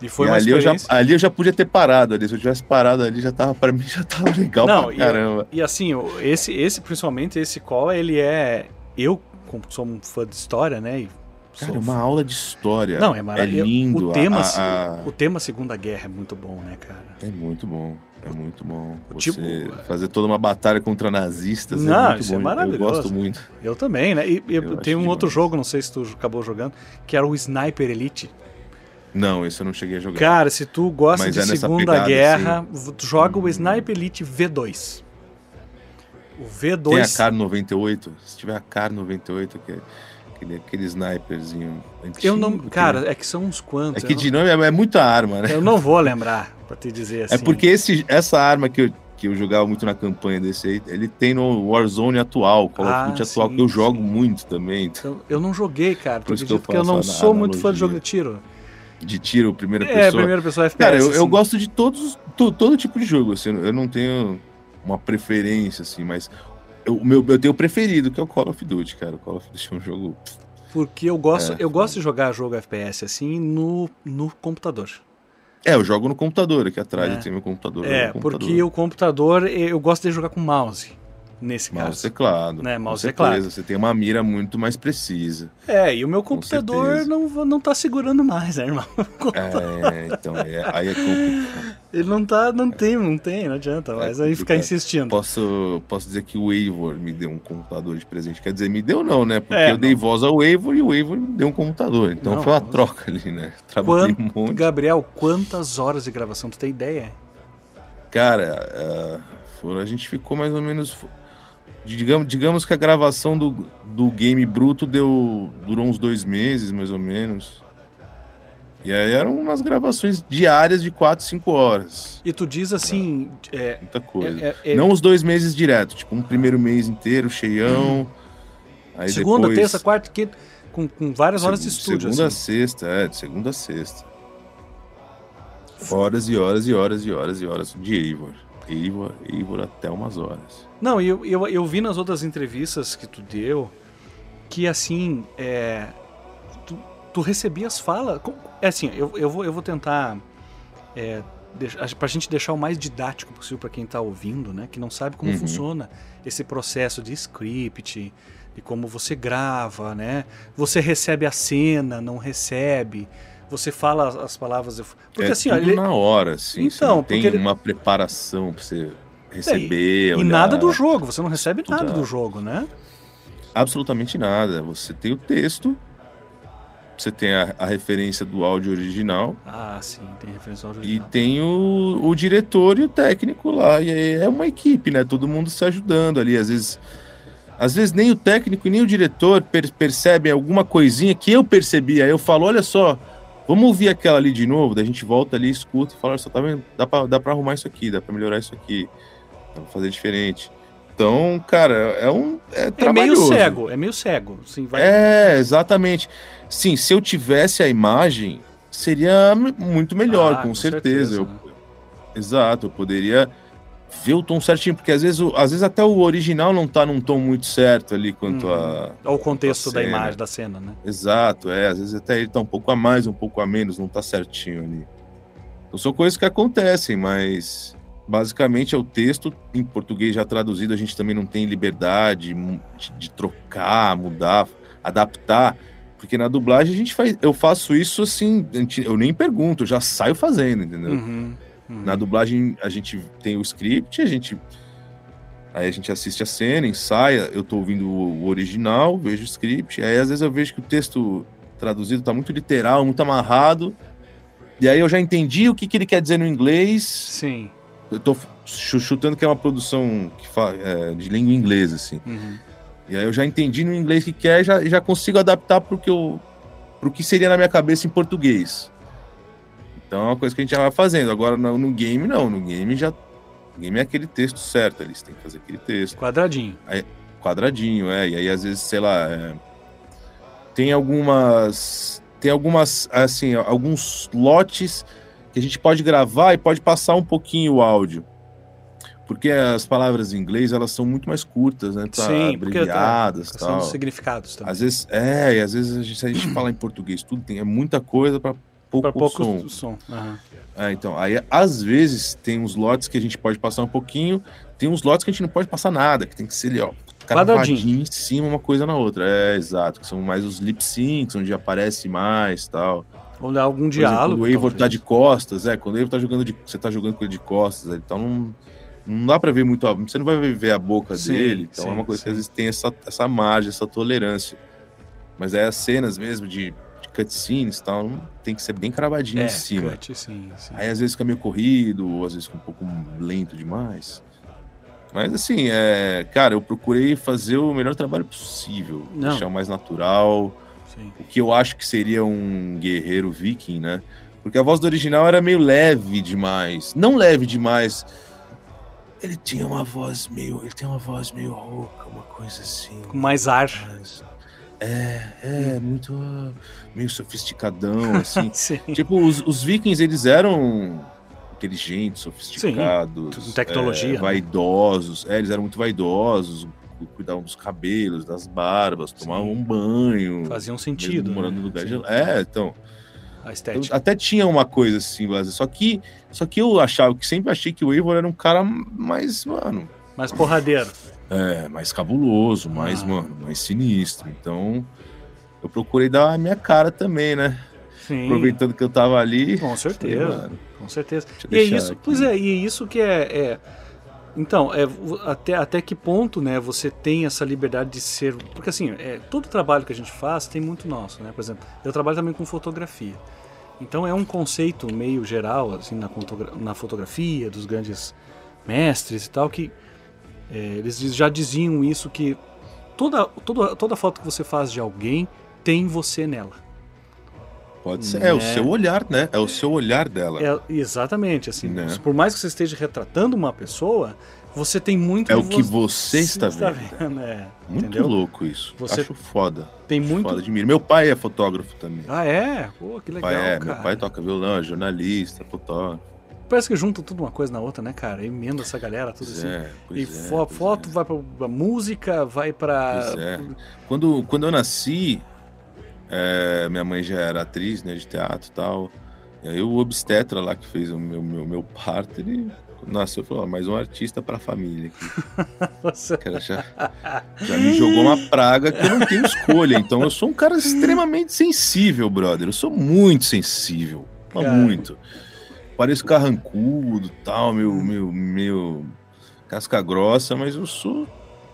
S2: E foi
S3: e ali eu, já,
S2: experiência.
S3: ali eu já podia ter parado ali. Se eu tivesse parado ali, já tava, pra *laughs* mim já tava legal
S2: Não,
S3: pra
S2: e-
S3: caramba.
S2: E assim, esse, esse principalmente, esse call, ele é. Eu, como sou um fã de história, né? E
S3: Cara,
S2: sou
S3: é uma aula de história.
S2: Não, é maravilhoso.
S3: lindo.
S2: O tema,
S3: a- a-
S2: o tema Segunda Guerra é muito bom, né, cara?
S3: É muito bom. É muito bom. Você
S2: tipo-
S3: fazer toda uma batalha contra nazistas
S2: Não,
S3: é muito
S2: isso é
S3: bom.
S2: maravilhoso.
S3: Eu gosto muito.
S2: Eu também, né? E,
S3: Eu acho
S2: tem um outro
S3: demais.
S2: jogo, não sei se tu acabou jogando, que era o Sniper Elite.
S3: Não, esse eu não cheguei a jogar.
S2: Cara, se tu gosta
S3: Mas
S2: de
S3: é
S2: Segunda
S3: pegada,
S2: Guerra, tu joga o
S3: Hum.
S2: Sniper Elite V2. O
S3: Tem
S2: V2.
S3: a Car 98. Se tiver a Car 98, que é aquele, aquele sniperzinho antigo.
S2: eu não.
S3: que-
S2: Cara, é que são uns quantos.
S3: É que
S2: eu,
S3: de nome é, é muita arma, né?
S2: não, eu não vou lembrar, pra te dizer assim.
S3: É porque esse, essa arma que eu, que eu jogava muito na campanha desse aí, ele tem no Warzone atual, Call
S2: Ah,
S3: of Duty atual, que eu jogo
S2: sim.
S3: muito também. então,
S2: Eu, eu não joguei, cara.
S3: Por isso que eu
S2: porque eu não sou muito fã de jogo de tiro.
S3: De tiro, primeira
S2: É,
S3: pessoa.
S2: primeira pessoa FPS.
S3: Cara, eu, eu
S2: assim.
S3: gosto de todos, to- todo tipo de jogo, assim, eu não tenho uma preferência, assim, mas eu, o meu, eu tenho o preferido, que é o Call of Duty, cara. O Call of Duty é um jogo.
S2: Porque eu gosto,
S3: É,
S2: eu gosto de jogar jogo FPS assim no, no computador.
S3: É, eu jogo no computador, aqui atrás
S2: É.
S3: eu tenho meu computador.
S2: É,
S3: no
S2: porque o computador eu gosto de jogar com mouse. Nesse
S3: Mouse
S2: caso.
S3: teclado.
S2: Né,
S3: com
S2: mouse
S3: certeza,
S2: teclado.
S3: Você tem uma mira muito mais precisa.
S2: É, e o meu computador
S3: certeza.
S2: não, não tá segurando mais, né, irmão? *laughs*
S3: É, então, é, aí é complicado.
S2: Ele não tá, não tem, não tem, não adianta, mas aí ficar insistindo.
S3: Posso, posso dizer que o Eivor me deu um computador de presente. Quer dizer, me deu não, né? Porque
S2: É,
S3: eu dei
S2: não.
S3: voz ao Eivor e o Eivor me deu um computador. Então
S2: Não,
S3: foi uma troca ali, né? Trabalhei um monte.
S2: Gabriel, quantas horas de gravação tu tem ideia?
S3: Cara, foram- a gente ficou mais ou menos. Digamos, digamos que a gravação do, do game bruto deu, durou uns dois meses, mais ou menos. E aí eram umas gravações diárias de 4, 5 horas.
S2: E tu diz assim, é,
S3: Muita coisa.
S2: é- é-
S3: Não os dois meses direto, tipo, um primeiro mês inteiro, cheião. Aí
S2: segunda,
S3: depois,
S2: terça, quarta, quinta, com, com várias horas de estúdio.
S3: Segunda a
S2: assim.
S3: sexta, é, de segunda a sexta. Horas e horas e horas e horas e horas de Eivor. Eivor, Eivor até umas horas.
S2: Não, eu, eu, eu vi nas outras entrevistas que tu deu que assim, é, tu, tu recebias fala. com- É assim, eu, eu, vou, eu vou tentar. É, deixar, pra gente deixar o mais didático possível para quem tá ouvindo, né? Que não sabe como
S3: Uhum.
S2: funciona esse processo de script, de como você grava, né? Você recebe a cena, não recebe. Você fala as, as palavras. Porque
S3: é
S2: assim, ó,
S3: tudo
S2: ele-
S3: na hora, assim. você
S2: Então,
S3: não tem
S2: ele-
S3: uma preparação pra você receber,
S2: e
S3: olhar.
S2: nada do jogo, você não recebe nada
S3: estudar.
S2: do jogo, né?
S3: Absolutamente nada. Você tem o texto, você tem a, a referência do áudio original
S2: Ah, sim, tem referência ao
S3: e
S2: original.
S3: tem o, o diretor e o técnico lá. E aí é uma equipe, né? Todo mundo se ajudando ali. Às vezes, às vezes nem o técnico e nem o diretor per- percebem alguma coisinha que eu percebi. Aí eu falo, olha só, vamos ouvir aquela ali de novo. Daí a gente volta ali, escuta e fala, só, tá vendo? Dá pra, dá pra arrumar isso aqui, dá pra melhorar isso aqui, dá pra fazer diferente. Então, cara, é um. É,
S2: É meio cego, é meio cego. Assim, vai...
S3: É, exatamente. Sim, se eu tivesse a imagem, seria muito melhor,
S2: Ah,
S3: com,
S2: com
S3: certeza.
S2: certeza,
S3: Eu-
S2: né?
S3: Exato, eu poderia ver o tom certinho, porque às vezes, às vezes até o original não tá num tom muito certo ali quanto
S2: Uhum.
S3: a.
S2: Ao contexto da imagem, da cena, né?
S3: Exato, é. Às vezes até ele tá um pouco a mais, um pouco a menos, não tá certinho ali. Então são coisas que acontecem, mas basicamente é o texto em português já traduzido, a gente também não tem liberdade de, de trocar, mudar, adaptar. Porque na dublagem a gente faz. Eu faço isso assim, eu nem pergunto, eu já saio fazendo, entendeu?
S2: Uhum. Uhum.
S3: Na dublagem a gente tem o script, a gente aí a gente assiste a cena, ensaia, eu tô ouvindo o o original, vejo o script, aí às vezes eu vejo que o texto traduzido tá muito literal, muito amarrado. E aí eu já entendi o que, que ele quer dizer no inglês.
S2: Sim.
S3: Eu tô chu- chutando que é uma produção que é, de língua inglesa, assim.
S2: Uhum.
S3: E aí eu já entendi no inglês o que quer e já, já consigo adaptar pro que, eu, pro que seria na minha cabeça em português. Então é uma coisa que a gente já vai fazendo. Agora no, no game, não. No game já. No game é aquele texto certo. Você tem que fazer aquele texto.
S2: Quadradinho.
S3: Quadradinho, é. E aí, às vezes, sei lá. é, tem algumas. Tem algumas. Assim, alguns lotes que a gente pode gravar e pode passar um pouquinho o áudio. Porque as palavras em inglês, elas são muito mais curtas, né? Tá
S2: Sim, porque
S3: abreviadas
S2: São
S3: tal.
S2: os significados também.
S3: Às vezes, é, e às vezes a gente, se a gente falar em português, tudo tem é muita coisa para pouco,
S2: pouco
S3: som.
S2: som. Aham.
S3: É, então, aí às vezes tem uns lotes que a gente pode passar um pouquinho, tem uns lotes que a gente não pode passar nada, que tem que ser ali, ó, cravadinho em cima, uma coisa na outra. É, exato, que são mais os lip syncs, onde aparece mais tal.
S2: Ou dar algum
S3: exemplo,
S2: diálogo.
S3: quando o Eivor tá de costas, é, quando o Eivor tá jogando de. Você tá jogando com ele de costas, então não, não dá pra ver muito. Você não vai ver a boca
S2: Sim,
S3: dele. Então
S2: sim,
S3: é uma coisa
S2: sim.
S3: que às vezes tem essa, essa margem, essa tolerância. Mas aí as cenas mesmo de, de cutscenes e tal, tem que ser bem cravadinho
S2: É,
S3: em cima.
S2: cut, sim, sim.
S3: Aí às vezes fica meio corrido, ou às vezes fica um pouco lento demais. Mas assim, é, cara, eu procurei fazer o melhor trabalho possível,
S2: Não.
S3: deixar o mais natural,
S2: sim.
S3: o que eu acho que seria um guerreiro viking, né? Porque a voz do original era meio leve demais. Não leve demais. Ele tinha uma voz meio. Ele tem uma voz meio rouca, uma coisa assim.
S2: Com mais ar.
S3: Mas- É, é, muito. meio sofisticadão, assim. *laughs*
S2: Sim.
S3: tipo, os, os vikings, eles eram inteligentes, sofisticados.
S2: tudo tecnologia,
S3: é,
S2: né?
S3: vaidosos. É, eles eram muito vaidosos. Cu- Cuidavam dos cabelos, das barbas, tomavam
S2: Sim.
S3: um banho.
S2: Fazia um
S3: mesmo
S2: sentido.
S3: morando
S2: né?
S3: no lugar
S2: Sim.
S3: de... É, então.
S2: A estética.
S3: até tinha uma coisa assim, só que só que eu achava que sempre achei que o Eivor era um cara mais, mano,
S2: Mais porradeiro.
S3: é, mais cabuloso, mais,
S2: Ah.
S3: mano, mais sinistro. Então, eu procurei dar a minha cara também, né?
S2: Sim.
S3: Aproveitando que eu tava ali.
S2: Com
S3: falei,
S2: certeza.
S3: mano,
S2: Com certeza. E é isso,
S3: aqui.
S2: pois é, e é isso que é. é- então, é, até, até que ponto né, você tem essa liberdade de ser. Porque assim, é, todo trabalho que a gente faz tem muito nosso, né? Por exemplo, eu trabalho também com fotografia. Então é um conceito meio geral, assim, na, na fotografia, dos grandes mestres e tal, que é, eles já diziam isso que toda, toda, toda foto que você faz de alguém tem você nela.
S3: Pode ser. É o
S2: Né?
S3: seu olhar, né? É o seu olhar dela. É,
S2: É, exatamente, assim,
S3: Né?
S2: por mais que você esteja retratando uma pessoa, você tem muito
S3: o
S2: de
S3: que
S2: vo-
S3: você está vendo.
S2: é,
S3: Muito
S2: entendeu?
S3: louco isso.
S2: Você
S3: Acho foda.
S2: Tem muito.
S3: Foda, admiro. Meu pai é fotógrafo também.
S2: Ah, é? Pô, que
S3: Meu
S2: legal,
S3: pai é, meu pai toca violão, é jornalista, fotógrafo.
S2: Parece que junta tudo uma coisa na outra, né, cara? Emenda essa galera, tudo
S3: Pois
S2: assim.
S3: é,
S2: e
S3: é,
S2: fo-
S3: pois
S2: foto
S3: é.
S2: vai pra, pra música, vai pra.
S3: Pois é. Quando, quando eu nasci, é, minha mãe já era atriz né, de teatro e tal. E aí o obstetra lá que fez o meu, meu, meu parto, ele nasceu e falou, "Ó, mais um artista pra família aqui. *laughs*
S2: Você-
S3: Cara, já, já me jogou uma praga que eu não tenho escolha. Então eu sou um cara extremamente sensível, brother. Eu sou muito sensível.
S2: Cara.
S3: muito. Pareço carrancudo tal, meu, meu, meu casca grossa, mas eu sou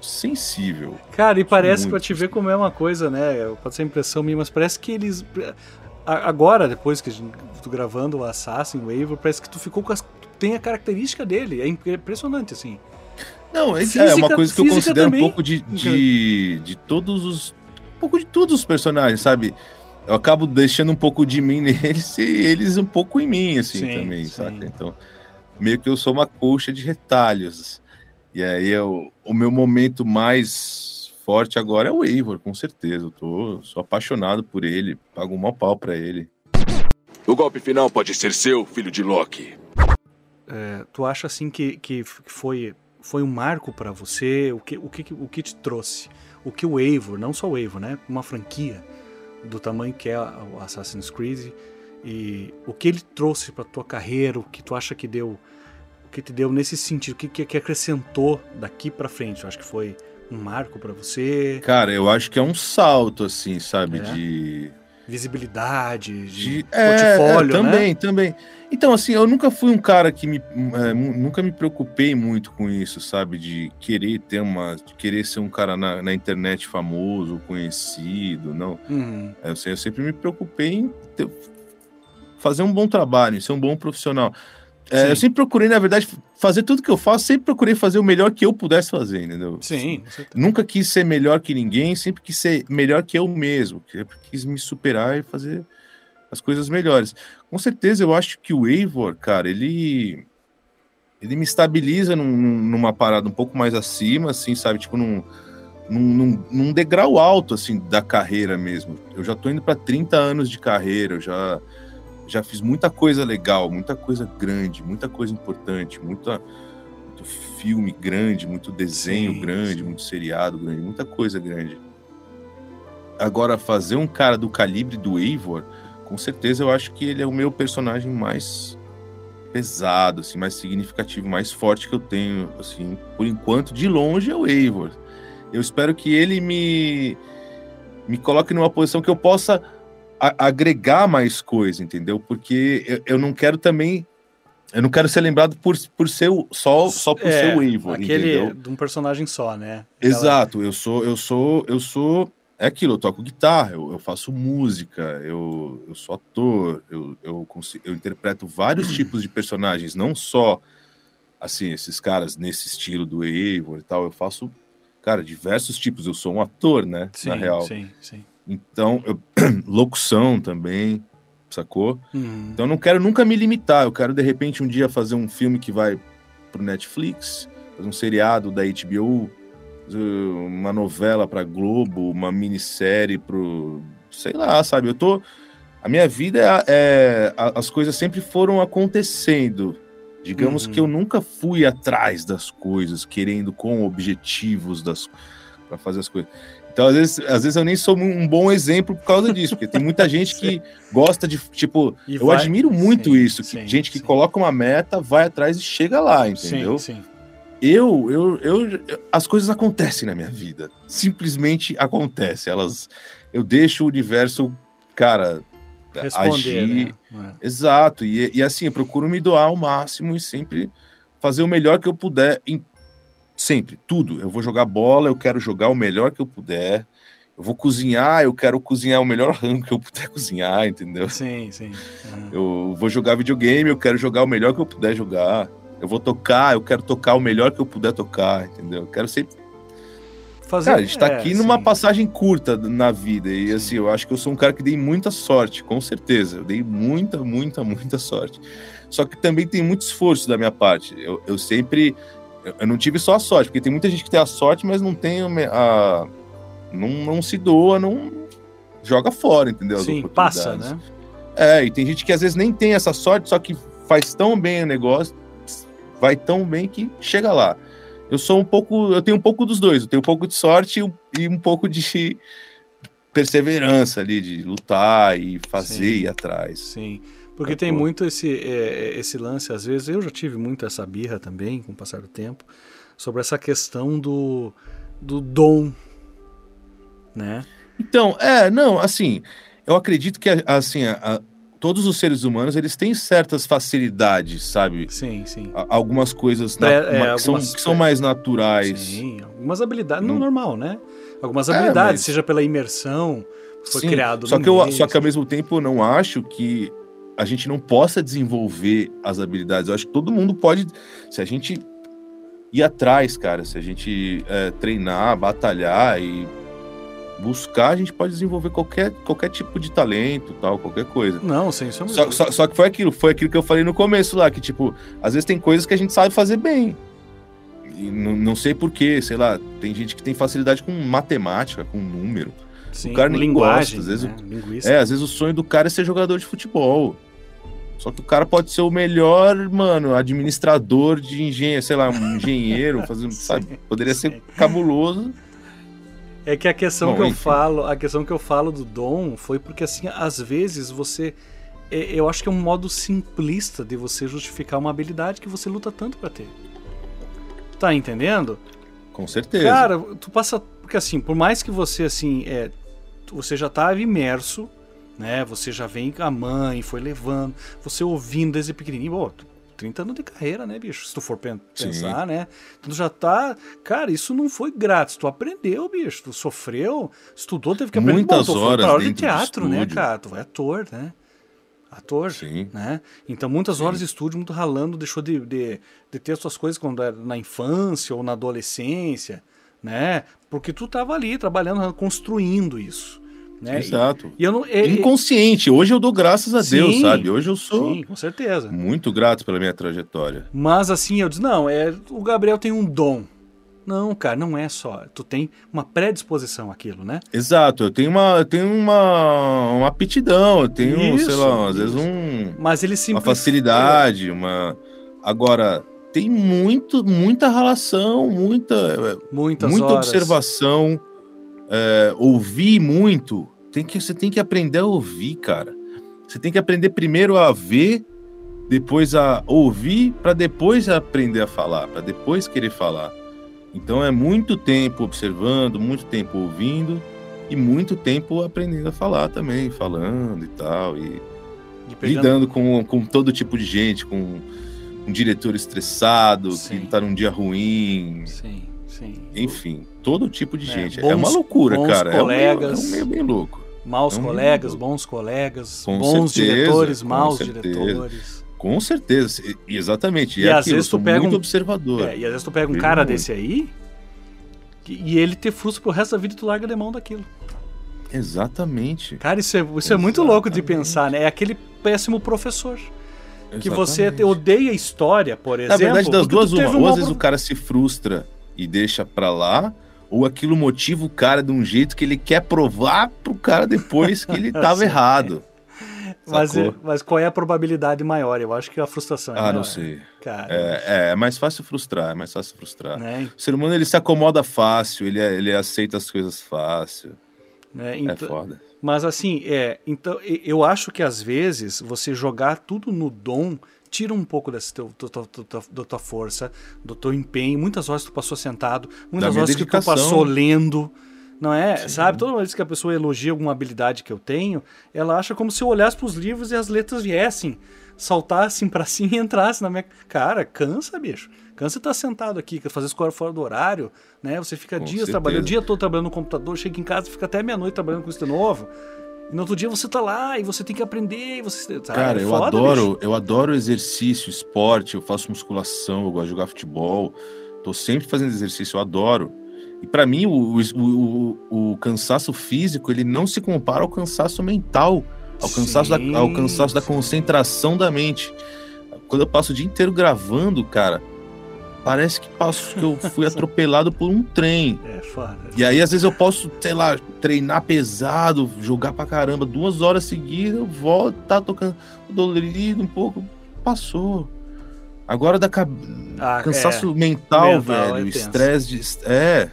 S3: sensível.
S2: Cara, e parece
S3: muito
S2: pra te ver como é uma coisa, né? Pode ser impressão minha, mas parece que eles. Agora, depois que tô gravando o Assassin, o Eivor, parece que tu ficou com as. tu Tem a característica dele. É impressionante, assim.
S3: Não, é,
S2: Física-
S3: é uma coisa que eu considero
S2: também.
S3: um pouco de, de, de todos os. Um pouco de todos os personagens, sabe? Eu acabo deixando um pouco de mim *laughs* neles e eles um pouco em mim, assim,
S2: Sim,
S3: também,
S2: sim.
S3: saca? Então, meio que eu sou uma colcha de retalhos. E aí eu, o meu momento mais forte agora é o Eivor, com certeza. Eu tô, sou apaixonado por ele, pago um mau pau pra ele.
S1: O golpe final pode ser seu, filho de Loki.
S2: É, tu acha assim que, que foi, foi um marco pra você? O que, o, que, o que te trouxe? O que o Eivor, não só o Eivor, né? Uma franquia do tamanho que é o Assassin's Creed e o que ele trouxe pra tua carreira, o que tu acha que deu, que te deu nesse sentido, o que, que, que acrescentou daqui pra frente? Eu acho que foi um marco pra você,
S3: Cara, eu acho que é um salto, assim, sabe?
S2: É?
S3: De.
S2: visibilidade, de,
S3: De- é,
S2: portfólio,
S3: é,
S2: né?
S3: também, também. Então, assim, eu nunca fui um cara que me. é, nunca me preocupei muito com isso, sabe? De querer ter uma. De querer ser um cara na, na internet famoso, conhecido, não.
S2: Uhum.
S3: Eu, sei, eu sempre me preocupei em ter- fazer um bom trabalho, em ser um bom profissional. É, eu sempre procurei, na verdade, fazer tudo que eu faço, sempre procurei fazer o melhor que eu pudesse fazer, entendeu?
S2: Sim.
S3: Nunca quis ser melhor que ninguém, sempre quis ser melhor que eu mesmo. Sempre quis me superar e fazer as coisas melhores. Com certeza, eu acho que o Eivor, cara, ele. Ele me estabiliza num- num- numa parada um pouco mais acima, assim, sabe? Tipo, num, num, num- num degrau alto, assim, da carreira mesmo. Eu já tô indo para 30 anos de carreira, eu já, já fiz muita coisa legal, muita coisa grande, muita coisa importante, muita, muito filme grande, muito desenho
S2: Sim,
S3: grande,
S2: sim.
S3: muito seriado grande, muita coisa grande. Agora, fazer um cara do calibre do Eivor, com certeza eu acho que ele é o meu personagem mais pesado, assim, mais significativo, mais forte que eu tenho, assim, por enquanto, de longe é o Eivor. Eu espero que ele me me coloque numa posição que eu possa a- agregar mais coisa, entendeu? Porque eu, eu não quero também eu não quero ser lembrado por, por ser o, só só por
S2: É,
S3: ser o Eivor,
S2: Aquele
S3: entendeu?
S2: de um personagem só, né? Aquela-
S3: Exato, eu sou, eu sou, eu sou. É aquilo, eu toco guitarra, eu, eu faço música, eu, eu sou ator, eu, eu, consigo, eu interpreto vários tipos de personagens, não só assim, esses caras nesse estilo do Eivor e tal, eu faço, cara, diversos tipos, eu sou um ator, né?
S2: Sim,
S3: na real.
S2: sim, sim.
S3: Então, eu- *clears throat* locução também, sacou?
S2: Uhum.
S3: Então eu não quero nunca me limitar. Eu quero, de repente, um dia fazer um filme que vai pro Netflix, fazer um seriado da HBO, uma novela pra Globo, uma minissérie pro. Sei lá, sabe? Eu tô. A minha vida é. é- as coisas sempre foram acontecendo. Digamos
S2: Uhum.
S3: que eu nunca fui atrás das coisas, querendo com objetivos das para fazer as coisas. Então, às vezes, às vezes eu nem sou um bom exemplo por causa disso, porque tem muita gente que *laughs* gosta de, tipo,
S2: E
S3: eu
S2: vai-
S3: admiro muito
S2: sim,
S3: isso, que
S2: sim,
S3: gente que
S2: sim.
S3: coloca uma meta, vai atrás e chega lá, entendeu?
S2: Sim, sim.
S3: Eu, eu, eu, as coisas acontecem na minha vida, simplesmente acontecem. Elas, eu deixo o universo, cara,
S2: Responder,
S3: agir.
S2: né?
S3: Exato. E, e assim, eu procuro me doar ao máximo e sempre fazer o melhor que eu puder em sempre, tudo. Eu vou jogar bola, eu quero jogar o melhor que eu puder. Eu vou cozinhar, eu quero cozinhar o melhor *laughs* rango que eu puder cozinhar, entendeu?
S2: Sim, sim. Uhum.
S3: Eu vou jogar videogame, eu quero jogar o melhor que eu puder jogar. Eu vou tocar, eu quero tocar o melhor que eu puder tocar, entendeu? Eu quero sempre.
S2: Fazer,
S3: Cara, a gente tá
S2: é,
S3: aqui numa
S2: sim.
S3: passagem curta na vida. E assim, eu acho que eu sou um cara que dei muita sorte, com certeza. Eu dei muita, muita, muita sorte. Só que também tem muito esforço da minha parte. Eu, eu sempre. Eu, não tive só a sorte, porque tem muita gente que tem a sorte, mas não tem a. não, não se doa, não joga fora, entendeu?
S2: Sim, passa, né?
S3: É, e tem gente que às vezes nem tem essa sorte, só que faz tão bem o negócio, vai tão bem que chega lá. Eu sou um pouco, eu tenho um pouco dos dois, eu tenho um pouco de sorte e um, e um pouco de perseverança ali, de lutar e fazer
S2: Sim.
S3: e ir atrás.
S2: Sim. Porque
S3: Sacou?
S2: tem muito esse, é, esse lance, às vezes, eu já tive muito essa birra também, com o passar do tempo, sobre essa questão do, do dom, né?
S3: Então, é, não, assim, eu acredito que assim, a- a- todos os seres humanos, eles têm certas facilidades, sabe?
S2: Sim, sim.
S3: A- Algumas coisas na-
S2: É, é,
S3: ma- que, são,
S2: algumas-
S3: que são mais naturais.
S2: Sim, algumas habilidades, não
S3: Não-
S2: normal, né? Algumas
S3: É,
S2: habilidades,
S3: mas-
S2: seja pela imersão, foi
S3: Sim,
S2: criado
S3: só que, eu,
S2: meio,
S3: só que ao mesmo tempo eu não acho que a gente não possa desenvolver as habilidades. Eu acho que todo mundo pode, se a gente ir atrás, cara, se a gente é, treinar, batalhar e buscar, a gente pode desenvolver qualquer, qualquer tipo de talento, tal, qualquer coisa.
S2: Não, sem sombra
S3: Só, só, só que foi aquilo, foi aquilo que eu falei no começo lá, que tipo, às vezes tem coisas que a gente sabe fazer bem. E não, não sei porquê, sei lá, tem gente que tem facilidade com matemática, com número.
S2: Sim,
S3: cara
S2: com
S3: nem
S2: linguagem,
S3: gosta, às vezes
S2: né?
S3: É, às vezes o sonho do cara é ser jogador de futebol. Só que o cara pode ser o melhor, mano, administrador de engenho, sei lá, um engenheiro, *laughs* fazendo, sabe? Poderia
S2: sim.
S3: ser cabuloso.
S2: É que a questão
S3: Bom,
S2: que eu
S3: enfim.
S2: falo, a questão que eu falo do dom foi porque assim, às vezes você é, eu acho que é um modo simplista de você justificar uma habilidade que você luta tanto pra ter. Tá entendendo?
S3: Com certeza.
S2: Cara, tu passa porque assim, por mais que você assim, é, você já tava imerso né? Você já vem com a mãe, foi levando, você ouvindo desde pequenininho, pô, 30 anos de carreira, né, bicho? Se tu for pen-
S3: Sim.
S2: pensar, né? Tu já tá. Cara, isso não foi grátis. Tu aprendeu, bicho. Tu sofreu, estudou, teve que aprender.
S3: Muitas
S2: foi
S3: horas
S2: pra aula de teatro, né, cara? Tu é ator, né? Ator,
S3: Sim.
S2: né? Então, muitas
S3: Sim.
S2: horas de estúdio, muito ralando, deixou de, de, de ter suas coisas quando era na infância ou na adolescência, né? Porque tu tava ali trabalhando, construindo isso. Né?
S3: Exato.
S2: E eu não. e- e-
S3: Inconsciente. Hoje eu dou graças a Deus,
S2: Sim.
S3: sabe? Hoje eu sou
S2: Sim, com certeza.
S3: muito grato pela minha trajetória.
S2: Mas assim, eu disse, não, é, o Gabriel tem um dom. Não, cara, não é só. Tu tem uma predisposição àquilo, né?
S3: Exato, eu tenho uma, eu tenho uma, uma aptidão, eu tenho,
S2: Isso,
S3: sei lá, às vezes um,
S2: Mas ele
S3: uma
S2: simplesmente.
S3: facilidade, uma. Agora, tem muito, muita relação, muita,
S2: Muitas
S3: muita
S2: horas.
S3: observação, é, ouvir muito. Tem que, você tem que aprender a ouvir, cara. Você tem que aprender primeiro a ver, depois a ouvir, para depois aprender a falar, para depois querer falar. Então é muito tempo observando, muito tempo ouvindo e muito tempo aprendendo a falar também, falando e tal, e
S2: E pegando-
S3: lidando com, com todo tipo de gente, com um diretor estressado,
S2: Sim.
S3: que tá num dia ruim,
S2: Sim, sim.
S3: enfim, todo tipo de
S2: É,
S3: gente. é
S2: bons-
S3: uma loucura, cara. É um
S2: colegas.
S3: É um meio bem louco.
S2: Maus
S3: Não,
S2: colegas,
S3: não.
S2: bons colegas,
S3: Com
S2: bons
S3: certeza,
S2: diretores, maus
S3: certeza.
S2: diretores.
S3: Com certeza, e- exatamente.
S2: E
S3: é
S2: às vezes tu pega
S3: muito
S2: um-
S3: observador.
S2: É, e às vezes tu pega um cara
S3: muito.
S2: desse aí e ele te frustra pro resto da vida e tu larga de mão daquilo.
S3: Exatamente.
S2: Cara, isso é, isso é muito louco de
S3: Exatamente.
S2: pensar, né? É aquele péssimo professor. Que você
S3: Exatamente.
S2: odeia a história, por exemplo.
S3: Na verdade, das duas, uma. Ou
S2: um
S3: às vezes o
S2: pro-
S3: cara se frustra e deixa pra lá, ou aquilo motiva o cara de um jeito que ele quer provar pro cara depois que ele tava *laughs*
S2: Sim.
S3: errado.
S2: Mas, é- mas qual é a probabilidade maior? Eu acho que a frustração é
S3: Ah,
S2: maior,
S3: não sei.
S2: Cara,
S3: É, é, é mais fácil frustrar, é mais fácil frustrar.
S2: né?
S3: O ser humano ele se acomoda fácil, ele, ele aceita as coisas fácil.
S2: né?
S3: É
S2: Então,
S3: foda.
S2: Mas assim, é, então eu acho que às vezes você jogar tudo no dom tira um pouco desse teu, do, do- do- do- da tua força, do teu empenho. Muitas horas tu passou sentado, muitas horas que tu passou lendo. Não é?
S3: Sim.
S2: Sabe? Toda vez que a pessoa elogia alguma habilidade que eu tenho, ela acha como se eu olhasse pros livros e as letras viessem, saltassem pra cima e entrassem na minha. Cara, cansa, bicho. Cansa estar sentado aqui, fazer escola fora do horário, né? Você fica
S3: Com
S2: dias
S3: certeza.
S2: trabalhando, o dia todo trabalhando no computador, chega em casa, fica até meia-noite trabalhando com isso de novo. E no outro dia você tá lá e você tem que aprender, e você. sabe?
S3: Cara,
S2: É
S3: eu
S2: foda,
S3: adoro,
S2: bicho.
S3: eu adoro exercício, esporte, eu faço musculação, eu gosto de jogar futebol, tô sempre fazendo exercício, eu adoro. E pra mim, o, o, o, o cansaço físico, ele não se compara ao cansaço mental, ao cansaço,
S2: Sim,
S3: da, ao cansaço da concentração da mente. Quando eu passo o dia inteiro gravando, cara, parece que, passo, que eu fui *laughs* atropelado por um trem.
S2: É foda.
S3: E aí, às vezes, eu posso, sei lá, treinar pesado, jogar pra caramba, duas horas seguidas, eu volto, tá tocando dolorido um pouco, passou. Agora da cab...
S2: Ah,
S3: cansaço mental,
S2: Mental é
S3: velho, estresse de. É.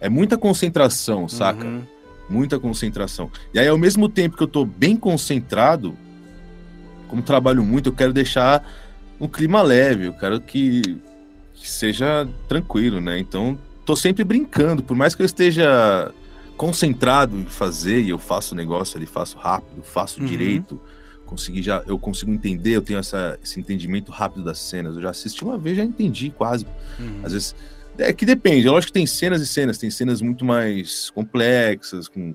S3: É muita concentração,
S2: é.
S3: saca?
S2: Uhum.
S3: Muita concentração. E aí, ao mesmo tempo que eu tô bem concentrado, como trabalho muito, eu quero deixar um clima leve, eu quero que, que seja tranquilo, né? Então, tô sempre brincando, por mais que eu esteja concentrado em fazer e eu faço o negócio ali, faço rápido, faço
S2: Uhum.
S3: direito, consegui já, eu consigo entender, eu tenho essa, esse entendimento rápido das cenas. Eu já assisti uma vez, já entendi quase.
S2: Uhum.
S3: Às vezes. É que depende, é lógico que tem cenas e cenas, tem cenas muito mais complexas, com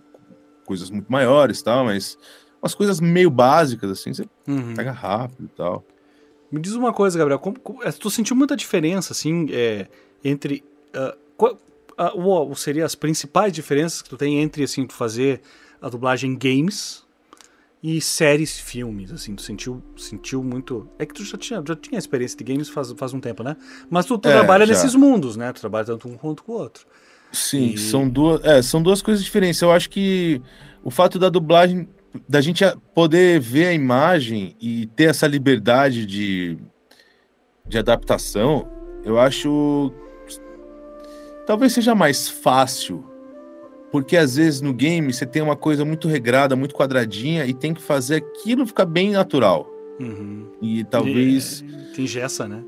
S3: coisas muito maiores e tal, mas umas coisas meio básicas, assim, você
S2: Uhum.
S3: pega rápido e tal.
S2: Me diz uma coisa, Gabriel. Como, como- eh, tu sentiu muita diferença, assim, é, entre. ah, qual, ah, ou seria as principais diferenças que tu tem entre, assim, tu fazer a dublagem em games e séries, filmes, assim, tu sentiu, sentiu muito... É que tu já tinha, já tinha experiência de games faz, faz um tempo, né? Mas tu, tu
S3: É,
S2: trabalha
S3: já.
S2: nesses mundos, né? Tu trabalha tanto um quanto com o outro.
S3: Sim,
S2: E-
S3: são, duas, é, são duas coisas diferentes. Eu acho que o fato da dublagem, da gente poder ver a imagem e ter essa liberdade de, de adaptação, eu acho. Talvez seja mais fácil. Porque às vezes no game você tem uma coisa muito regrada, muito quadradinha e tem que fazer aquilo ficar bem natural.
S2: Uhum.
S3: E talvez.
S2: E, te engessa, né?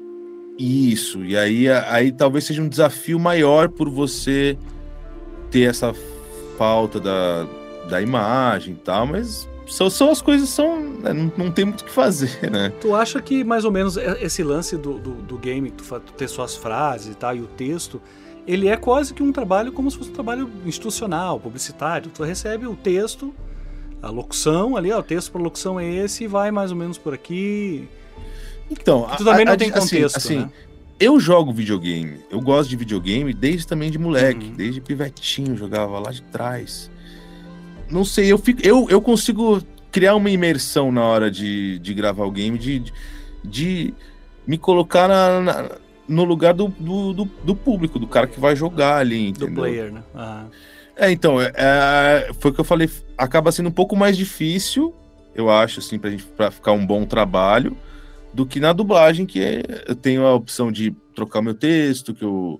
S3: Isso, e aí, aí talvez seja um desafio maior por você ter essa falta da, da imagem e tal, mas são, são as coisas são né, não, não tem muito o que fazer, *laughs* né?
S2: Tu acha que mais ou menos é, esse lance do, do, do game, tu, tu ter suas frases e tal, e o texto, ele é quase que um trabalho como se fosse um trabalho institucional, publicitário. Tu recebe o texto, a locução ali, ó, o texto para locução é esse e vai mais ou menos por aqui.
S3: Então,
S2: tu também não
S3: a,
S2: tem
S3: assim,
S2: contexto,
S3: assim,
S2: né?
S3: Eu jogo videogame, eu gosto de videogame desde também de moleque,
S2: Uhum.
S3: desde pivetinho, jogava lá de trás. Não sei, eu, fico, eu, eu consigo criar uma imersão na hora de, de gravar o game, de, de, de me colocar na- na- no lugar do, do, do, do público, do cara que vai jogar ali,
S2: Do
S3: entendeu?
S2: player, né? Ah,
S3: É, então, é, é, foi o que eu falei, acaba sendo um pouco mais difícil, eu acho, assim, pra gente pra ficar um bom trabalho, do que na dublagem, que é, eu tenho a opção de trocar meu texto, que eu,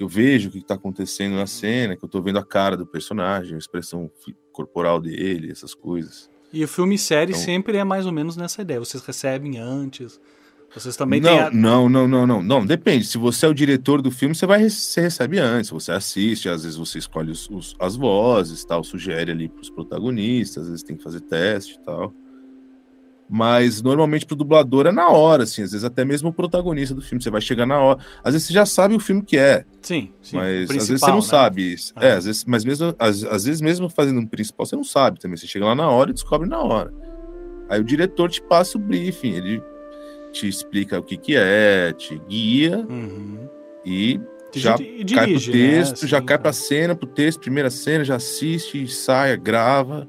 S3: que eu vejo o que tá acontecendo na cena, que eu tô vendo a cara do personagem, a expressão corporal dele, essas coisas.
S2: E o filme e série
S3: Então-
S2: sempre é mais ou menos nessa ideia. Vocês recebem antes. Vocês também
S3: não,
S2: têm. A...
S3: não, não, não, não, não, depende. Se você é o diretor do filme, você vai você recebe antes, você assiste, às vezes você escolhe os- os- as vozes, tal, sugere ali para os protagonistas, às vezes tem que fazer teste e tal. Mas normalmente pro dublador é na hora, assim, às vezes até mesmo o protagonista do filme, você vai chegar na hora. Às vezes você já sabe o filme que é,
S2: Sim, sim.
S3: mas às vezes você não
S2: né?
S3: sabe.
S2: Ah.
S3: É, às vezes, mas mesmo às, às vezes mesmo fazendo um principal, você não sabe também. Você chega lá na hora e descobre na hora. Aí o diretor te passa o briefing, ele te explica o que que é, te guia
S2: Uhum.
S3: e já
S2: e
S3: cai pro
S2: dirige, né?
S3: texto, já
S2: Assim,
S3: cai
S2: tá.
S3: pra cena, pro texto, primeira cena, já assiste, sai, grava,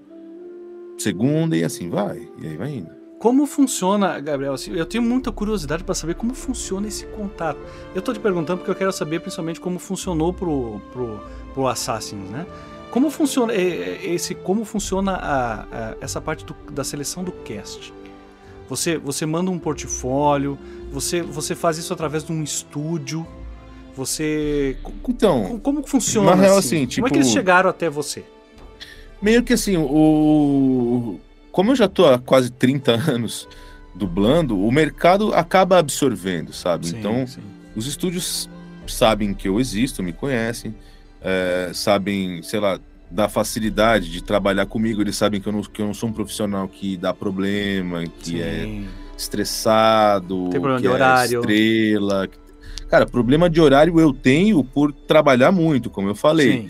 S3: segunda e assim vai. E aí vai indo.
S2: Como funciona, Gabriel? assim, eu tenho muita curiosidade para saber como funciona esse contato. Eu tô te perguntando porque eu quero saber principalmente como funcionou pro, pro, pro Assassins, né? Como funciona é, é, esse, como funciona a- a- essa parte do- da seleção do cast? Você, você manda um portfólio, você, você faz isso através de um estúdio, você
S3: Então,
S2: como funciona?
S3: na real,
S2: assim?
S3: assim,
S2: como é que eles
S3: tipo-
S2: chegaram até você?
S3: meio que assim, o. Como eu já tô há quase 30 anos dublando, o mercado acaba absorvendo, sabe?
S2: Sim,
S3: então,
S2: sim.
S3: os estúdios sabem que eu existo, me conhecem, é, sabem, sei lá, da facilidade de trabalhar comigo, eles sabem que eu não, que eu não sou um profissional que dá problema, que é
S2: Sim.
S3: estressado,
S2: Tem problema
S3: que
S2: de
S3: é
S2: horário.
S3: estrela. Cara, problema de horário eu tenho por trabalhar muito, como eu falei.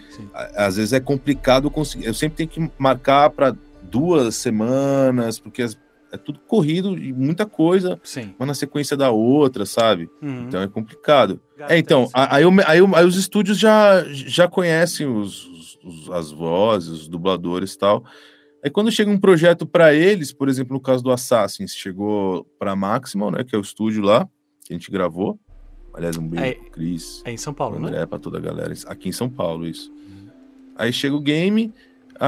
S3: Às vezes é complicado conseguir. Eu sempre tenho que marcar para duas semanas, porque as- é tudo corrido e muita coisa,
S2: Sim.
S3: uma na sequência da outra, sabe?
S2: Uhum.
S3: Então é complicado. É, então, a- aí, aí, aí os estúdios já, já conhecem os, os- as vozes, os dubladores e tal. Aí quando chega um projeto para eles, por exemplo, no caso do Assassins, chegou para Maximal, né, que é o estúdio lá, que a gente gravou. Aliás, um beijo
S2: É-
S3: pro Cris,
S2: É em São Paulo, né?
S3: André, pra toda a galera, aqui em São Paulo, isso. Aí chega o game,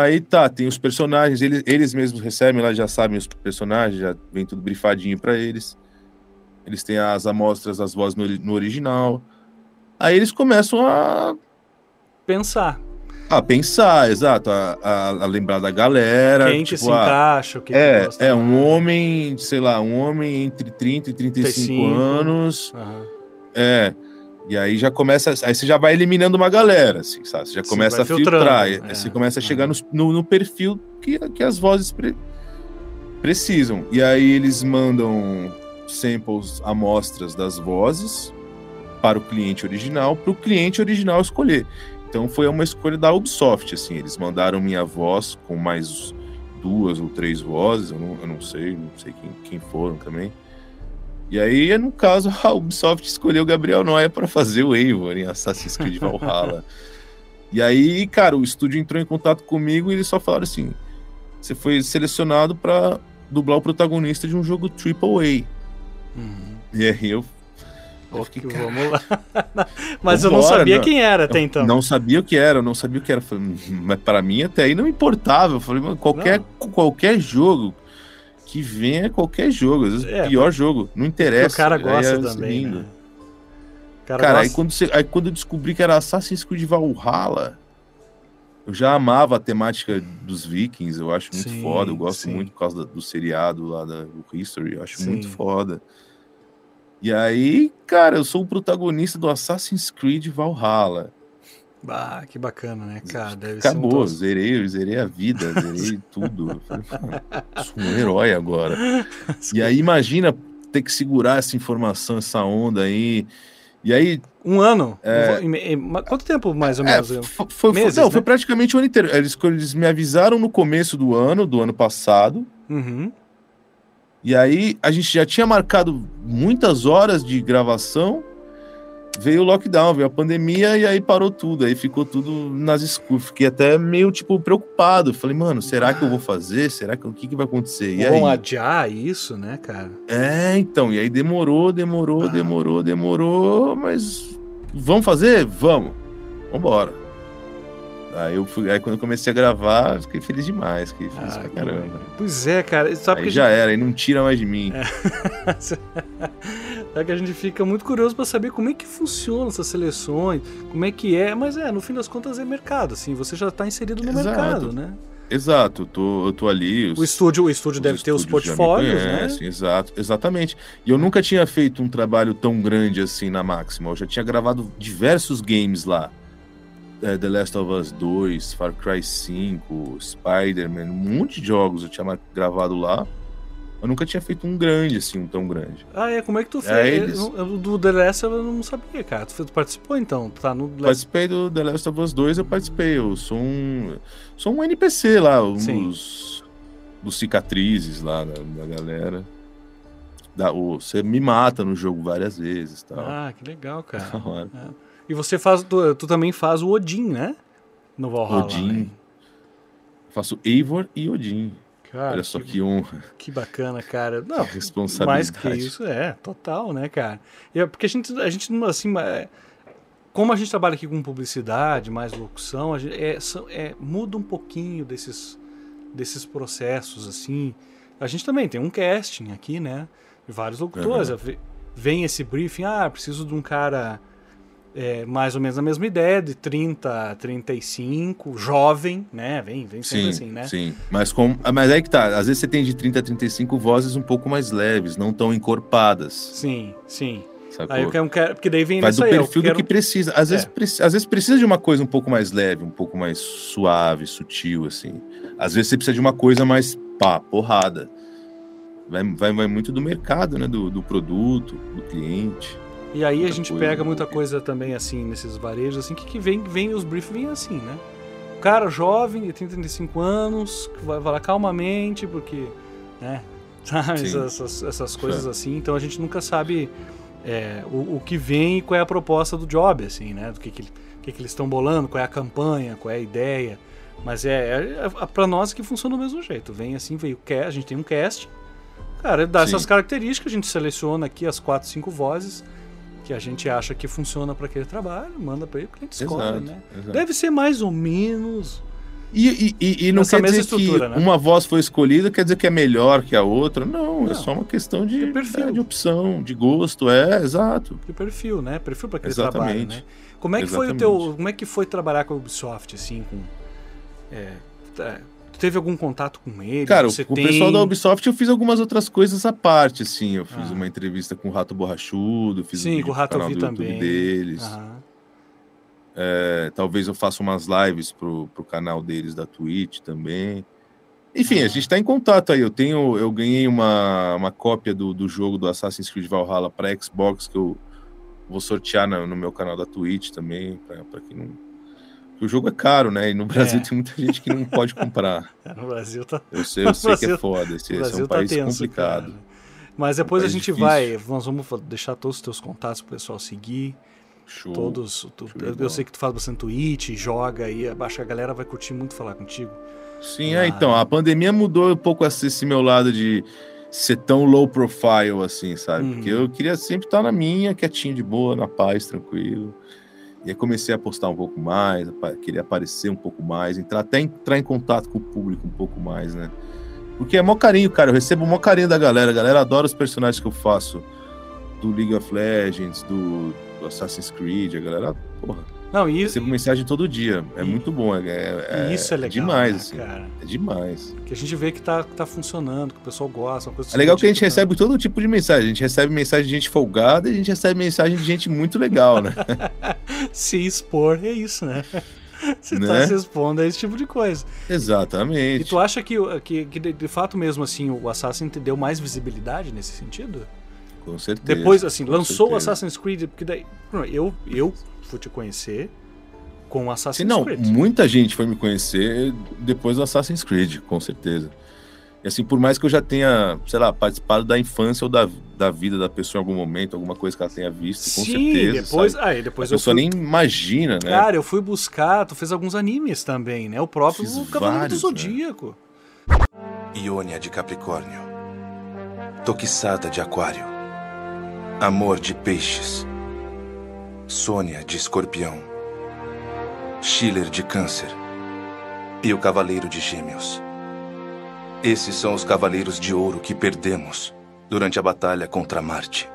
S3: aí tá, tem os personagens, eles, eles mesmos recebem lá, já sabem os personagens, já vem tudo brifadinho para eles. Eles têm as amostras das vozes no, no original. Aí eles começam a,
S2: Pensar.
S3: a pensar, exato, a, a- a lembrar da galera.
S2: Quem que
S3: tipo,
S2: se
S3: ah,
S2: encaixa, o que
S3: é,
S2: que gosta
S3: é um
S2: mais.
S3: homem, sei lá, um homem entre 30 e 35
S2: 35.
S3: anos.
S2: Aham.
S3: É. E aí já começa. Aí você já vai eliminando uma galera, assim, sabe? Você já começa a filtrar.
S2: filtrando,
S3: Aí
S2: é.
S3: você começa a chegar
S2: Uhum.
S3: no, no, no perfil que, que as vozes pre- precisam. E aí eles mandam samples, amostras das vozes para o cliente original, para o cliente original escolher. Então foi uma escolha da Ubisoft, assim. Eles mandaram minha voz com mais duas ou três vozes, eu não, eu não sei, não sei quem, quem foram também. E aí, no caso, a Ubisoft escolheu o Gabriel Noia para fazer o Eivor em Assassin's Creed Valhalla. e aí, cara, o estúdio entrou em contato comigo e eles só falaram assim: você foi selecionado para dublar o protagonista de um jogo AAA.
S2: Uhum.
S3: E aí eu
S2: Ok,
S3: fiquei,
S2: vamos lá. *laughs* Mas eu não sabia
S3: não.
S2: quem era até então.
S3: não sabia o que era, eu não sabia o que era. Eu Falei, "Hum, mas para mim até aí não importava. Eu falei, mano, qualquer, qualquer jogo que venha, qualquer jogo, às vezes
S2: É,
S3: pior jogo, não
S2: Porque
S3: interessa.
S2: o cara
S3: aí
S2: gosta
S3: é
S2: também, né? O cara,
S3: Cara, aí
S2: gosta.
S3: quando, você- aí quando eu descobri que era Assassin's Creed Valhalla, eu já amava a temática dos vikings, eu acho muito
S2: Sim,
S3: foda, eu gosto
S2: sim.
S3: muito por causa da- do seriado lá da, do History, eu acho
S2: Sim.
S3: muito foda. E aí, cara, eu sou o protagonista do Assassin's Creed Valhalla.
S2: Ah, que bacana, né, cara? Deve
S3: Acabou,
S2: ser um
S3: zerei, zerei a vida, zerei *laughs* tudo. Sou um herói agora. E aí, imagina ter que segurar essa informação, essa onda aí. E aí.
S2: Um ano?
S3: É...
S2: Quanto tempo mais ou
S3: é,
S2: menos?
S3: foi, foi,
S2: Meses,
S3: não,
S2: né?
S3: foi praticamente o ano inteiro. Eles, eles me avisaram no começo do ano, do ano passado.
S2: Uhum.
S3: E aí a gente já tinha marcado muitas horas de gravação. Veio o lockdown, veio a pandemia e aí parou tudo. Aí ficou tudo nas escuras. Fiquei até meio, tipo, preocupado. Falei, mano, será que eu vou fazer? Será que o que, que vai acontecer? E
S2: Vão
S3: aí?
S2: adiar isso, né, cara?
S3: É, então. E aí demorou, demorou,
S2: Ah.
S3: demorou, demorou. Mas vamos fazer? Vamos. Vambora. Aí, eu fui, aí quando eu comecei a gravar, fiquei feliz demais. Fiquei feliz
S2: Ah,
S3: pra caramba.
S2: Pois é, cara. Sabe
S3: Aí já era, aí não tira mais de mim.
S2: É *laughs* que a gente fica muito curioso para saber como é que funcionam essas seleções, como é que é, mas é, no fim das contas é mercado, assim, você já está inserido no
S3: Exato.
S2: mercado, né?
S3: Exato, eu tô, eu tô ali. os-
S2: O estúdio, o estúdio deve ter os portfólios, né?
S3: conhecem, Exato, exatamente. E eu nunca tinha feito um trabalho tão grande assim na Máxima. Eu já tinha gravado diversos games lá. É, The Last of Us 2, Far Cry 5, Spider-Man, um monte de jogos eu tinha gravado lá. Eu nunca tinha feito um grande, assim, um tão grande.
S2: Ah, é, como é que tu
S3: É,
S2: fez?
S3: eles-
S2: Eu- eu- Do The Last eu não sabia, cara. Tu, tu participou então? Tá no.
S3: Participei do The Last of Us 2, eu participei. Eu sou um. Sou um NPC lá, um
S2: Sim.
S3: dos, dos cicatrizes lá da, da galera. Da, o, você me mata no jogo várias vezes tal.
S2: Ah, que legal, cara. *laughs*
S3: Hora.
S2: E você faz, tu, tu também faz o Odin, né? No Valhalla.
S3: Odin.
S2: né?
S3: Faço Eivor e Odin.
S2: Cara,
S3: Olha só que honra,
S2: que bacana, cara. Não,
S3: que responsabilidade.
S2: Mais que isso, é, total, né, cara? E é porque a gente, a gente não, assim, é, como a gente trabalha aqui com publicidade, mais locução, a gente, é, é, muda um pouquinho desses, desses processos, assim. A gente também tem um casting aqui, né? Vários locutores. Ve- Vem esse briefing, ah, preciso de um cara é, mais ou menos a mesma ideia, de 30 a 35, jovem, né? Vem, vem sempre
S3: Sim,
S2: assim, né?
S3: sim. Mas, com, mas aí que tá. Às vezes você tem de 30 a 35 vozes um pouco mais leves, não tão encorpadas.
S2: Sim, sim.
S3: Sacou?
S2: Aí eu quero, quero- porque daí vem
S3: Vai do
S2: aí,
S3: perfil
S2: quero-
S3: do que precisa. Às, vezes,
S2: É.
S3: preci- às vezes precisa de uma coisa um pouco mais leve, um pouco mais suave, sutil, assim. Às vezes você precisa de uma coisa mais pá, porrada. Vai, vai, vai muito do mercado, né? Do, do produto, do cliente.
S2: E aí a gente
S3: coisa
S2: pega muita coisa também assim nesses varejos assim que, que vem vem os briefs vêm assim, né? O cara jovem, de 30, 35 anos, que vai falar calmamente porque, né? *laughs* Sabe, essas, essas coisas assim. Então a gente nunca sabe é, o, o que vem e qual é a proposta do job, assim, né? Do que, que, que, que eles estão bolando, qual é a campanha, qual é a ideia. Mas é, é, é para nós que funciona do mesmo jeito. Vem assim, veio o cast, a gente tem um cast. Cara, dá
S3: Sim.
S2: essas características, a gente seleciona aqui as quatro, cinco vozes que a gente acha que funciona para aquele trabalho, manda para ele, o cliente escolhe,
S3: Exato,
S2: né?
S3: exato.
S2: Deve ser mais ou menos.
S3: E, e- e- não quer dizer que
S2: né?
S3: uma voz foi escolhida, quer dizer que é melhor que a outra. Não,
S2: Não.
S3: é só uma questão de,
S2: De perfil.
S3: é, de opção, de gosto. É, exato.
S2: de perfil, né? Perfil para aquele
S3: Exatamente.
S2: trabalho, né? Como é que foi o teu,
S3: Exatamente.
S2: como é que foi trabalhar com a Ubisoft assim, com é, tá- teve algum contato com ele?
S3: Cara,
S2: Você
S3: o
S2: tem...
S3: pessoal da Ubisoft eu fiz algumas outras coisas à parte, assim. Eu fiz
S2: Ah.
S3: uma entrevista com o Rato Borrachudo, fiz
S2: Sim,
S3: um
S2: com o Rato eu
S3: canal
S2: vi
S3: do YouTube
S2: também.
S3: deles.
S2: Aham.
S3: É, talvez eu faça umas lives pro, pro canal deles da Twitch também. Enfim,
S2: Ah.
S3: a gente tá em contato aí. Eu tenho, eu ganhei uma, uma cópia do, do jogo do Assassin's Creed Valhalla para Xbox que eu vou sortear no, no meu canal da Twitch também, para quem não. O jogo é caro, né? E no Brasil
S2: É.
S3: tem muita gente que não pode comprar. *laughs*
S2: É, No Brasil tá,
S3: Eu sei, *laughs* eu sei que é
S2: Brasil-
S3: foda. Esse, esse é
S2: Brasil
S3: um
S2: tá
S3: país
S2: tenso,
S3: complicado.
S2: cara. Mas depois a
S3: país
S2: gente
S3: difícil.
S2: vai, nós vamos deixar todos os teus contatos pro pessoal seguir.
S3: Show.
S2: Todos. tu-
S3: show
S2: eu, eu sei que tu faz bastante Twitch, joga aí, acho que a galera vai curtir muito falar contigo.
S3: Sim,
S2: Ah.
S3: é, então, a pandemia mudou um pouco esse, esse meu lado de ser tão low profile, assim, sabe?
S2: Uhum.
S3: Porque eu queria sempre estar na minha, quietinho, de boa, na paz, tranquilo. E aí comecei a postar um pouco mais, queria aparecer um pouco mais, entrar, até entrar em contato com o público um pouco mais, né? Porque é mó carinho, cara, eu recebo mó carinho da galera, a galera adora os personagens que eu faço, do League of Legends, do do Assassin's Creed, a galera, porra,
S2: Não, e,
S3: recebo mensagem todo dia. É
S2: E-
S3: muito bom, é, é,
S2: e isso é legal.
S3: demais,
S2: né,
S3: assim.
S2: cara?
S3: É demais.
S2: Que a gente vê que tá, tá funcionando, que o pessoal gosta. Uma coisa
S3: É legal que a gente
S2: divertida.
S3: recebe todo tipo de mensagem. A gente recebe mensagem de gente folgada e a gente recebe mensagem de gente muito legal, né? *laughs*
S2: Se expor é isso, né? *laughs* Você tá
S3: Né?
S2: se expondo a esse tipo de coisa. E
S3: Exatamente.
S2: tu acha que, que, que de, fato mesmo, assim, o Assassin te deu mais visibilidade nesse sentido?
S3: Com certeza.
S2: Depois, assim, lançou o. Assassin's Creed, porque daí. Eu, eu fui te conhecer com o Assassin's
S3: Sim, não,
S2: Creed.
S3: muita gente foi me conhecer depois do Assassin's Creed, com certeza. E assim, por mais que eu já tenha, sei lá, participado da infância ou da, da vida da pessoa em algum momento, alguma coisa que ela tenha visto, com
S2: Sim,
S3: certeza.
S2: depois. Aí depois
S3: a
S2: eu
S3: pessoa
S2: fui.
S3: nem imagina, né?
S2: Cara, eu fui buscar, tu fez alguns animes também, né? O próprio
S3: Fiz
S2: Cavaleiro do
S3: vários, né?
S2: Zodíaco.
S5: Iônia de Capricórnio. Toquissada de Aquário. Amor de Peixes. Sônia de Escorpião. Schiller de Câncer. E o Cavaleiro de Gêmeos. Esses são os Cavaleiros de Ouro que perdemos durante a batalha contra Marte.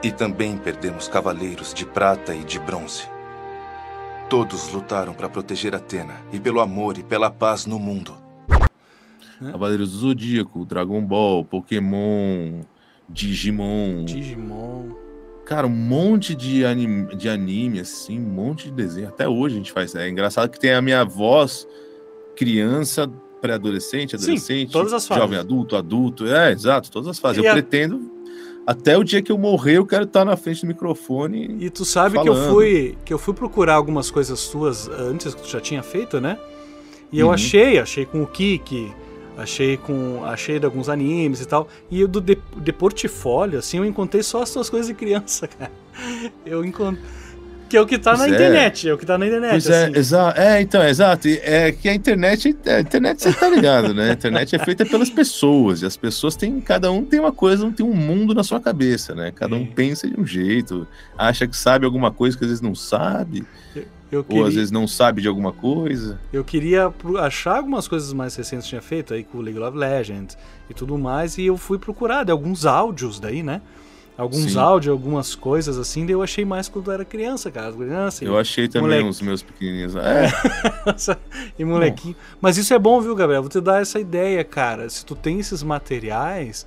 S5: E também perdemos Cavaleiros de Prata e de Bronze. Todos lutaram para proteger Atena e pelo amor e pela paz no mundo.
S3: Cavaleiros do Zodíaco, Dragon Ball, Pokémon, Digimon.
S2: Digimon.
S3: Cara, um monte de anime, de anime, assim, um monte de desenho. Até hoje a gente faz. É engraçado que tem a minha voz, criança, pré-adolescente,
S2: Sim,
S3: adolescente,
S2: todas as fases.
S3: jovem adulto, adulto. É, exato, todas as fases.
S2: E
S3: eu
S2: a-
S3: pretendo, até o dia que eu morrer, eu quero estar na frente do microfone.
S2: E tu sabe que eu
S3: Falando.
S2: fui que eu fui procurar algumas coisas tuas antes que tu já tinha feito, né? E eu
S3: Uhum.
S2: achei, achei com o Kiki, achei com achei de alguns animes e tal. E o do de, de portfólio, assim, eu encontrei só as tuas coisas de criança, *laughs* cara. Eu encontrei que é o que tá na
S3: Pois é.
S2: internet, é o que tá na internet,
S3: Pois é,
S2: assim.
S3: exa é, então, exato. É que a internet, a internet você tá ligado, né? A internet é feita pelas pessoas, e as pessoas têm, cada um tem uma coisa, tem um mundo na sua cabeça, né? Cada um
S2: Sim.
S3: pensa de um jeito, acha que sabe alguma coisa que às vezes não sabe,
S2: Eu
S3: ou
S2: queria,
S3: às vezes não sabe de alguma coisa.
S2: eu queria achar algumas coisas mais recentes que tinha feito aí com o League of Legends e tudo mais, e eu fui procurar de alguns áudios daí, né? Alguns
S3: Sim.
S2: áudios, algumas coisas assim, daí eu achei mais quando eu era criança, cara. Criança
S3: Eu achei também
S2: moleque.
S3: os meus pequenininhos. É, *laughs*
S2: e molequinho. Mas isso é bom, viu, Gabriel? Vou te dar essa ideia, cara. Se tu tem esses materiais,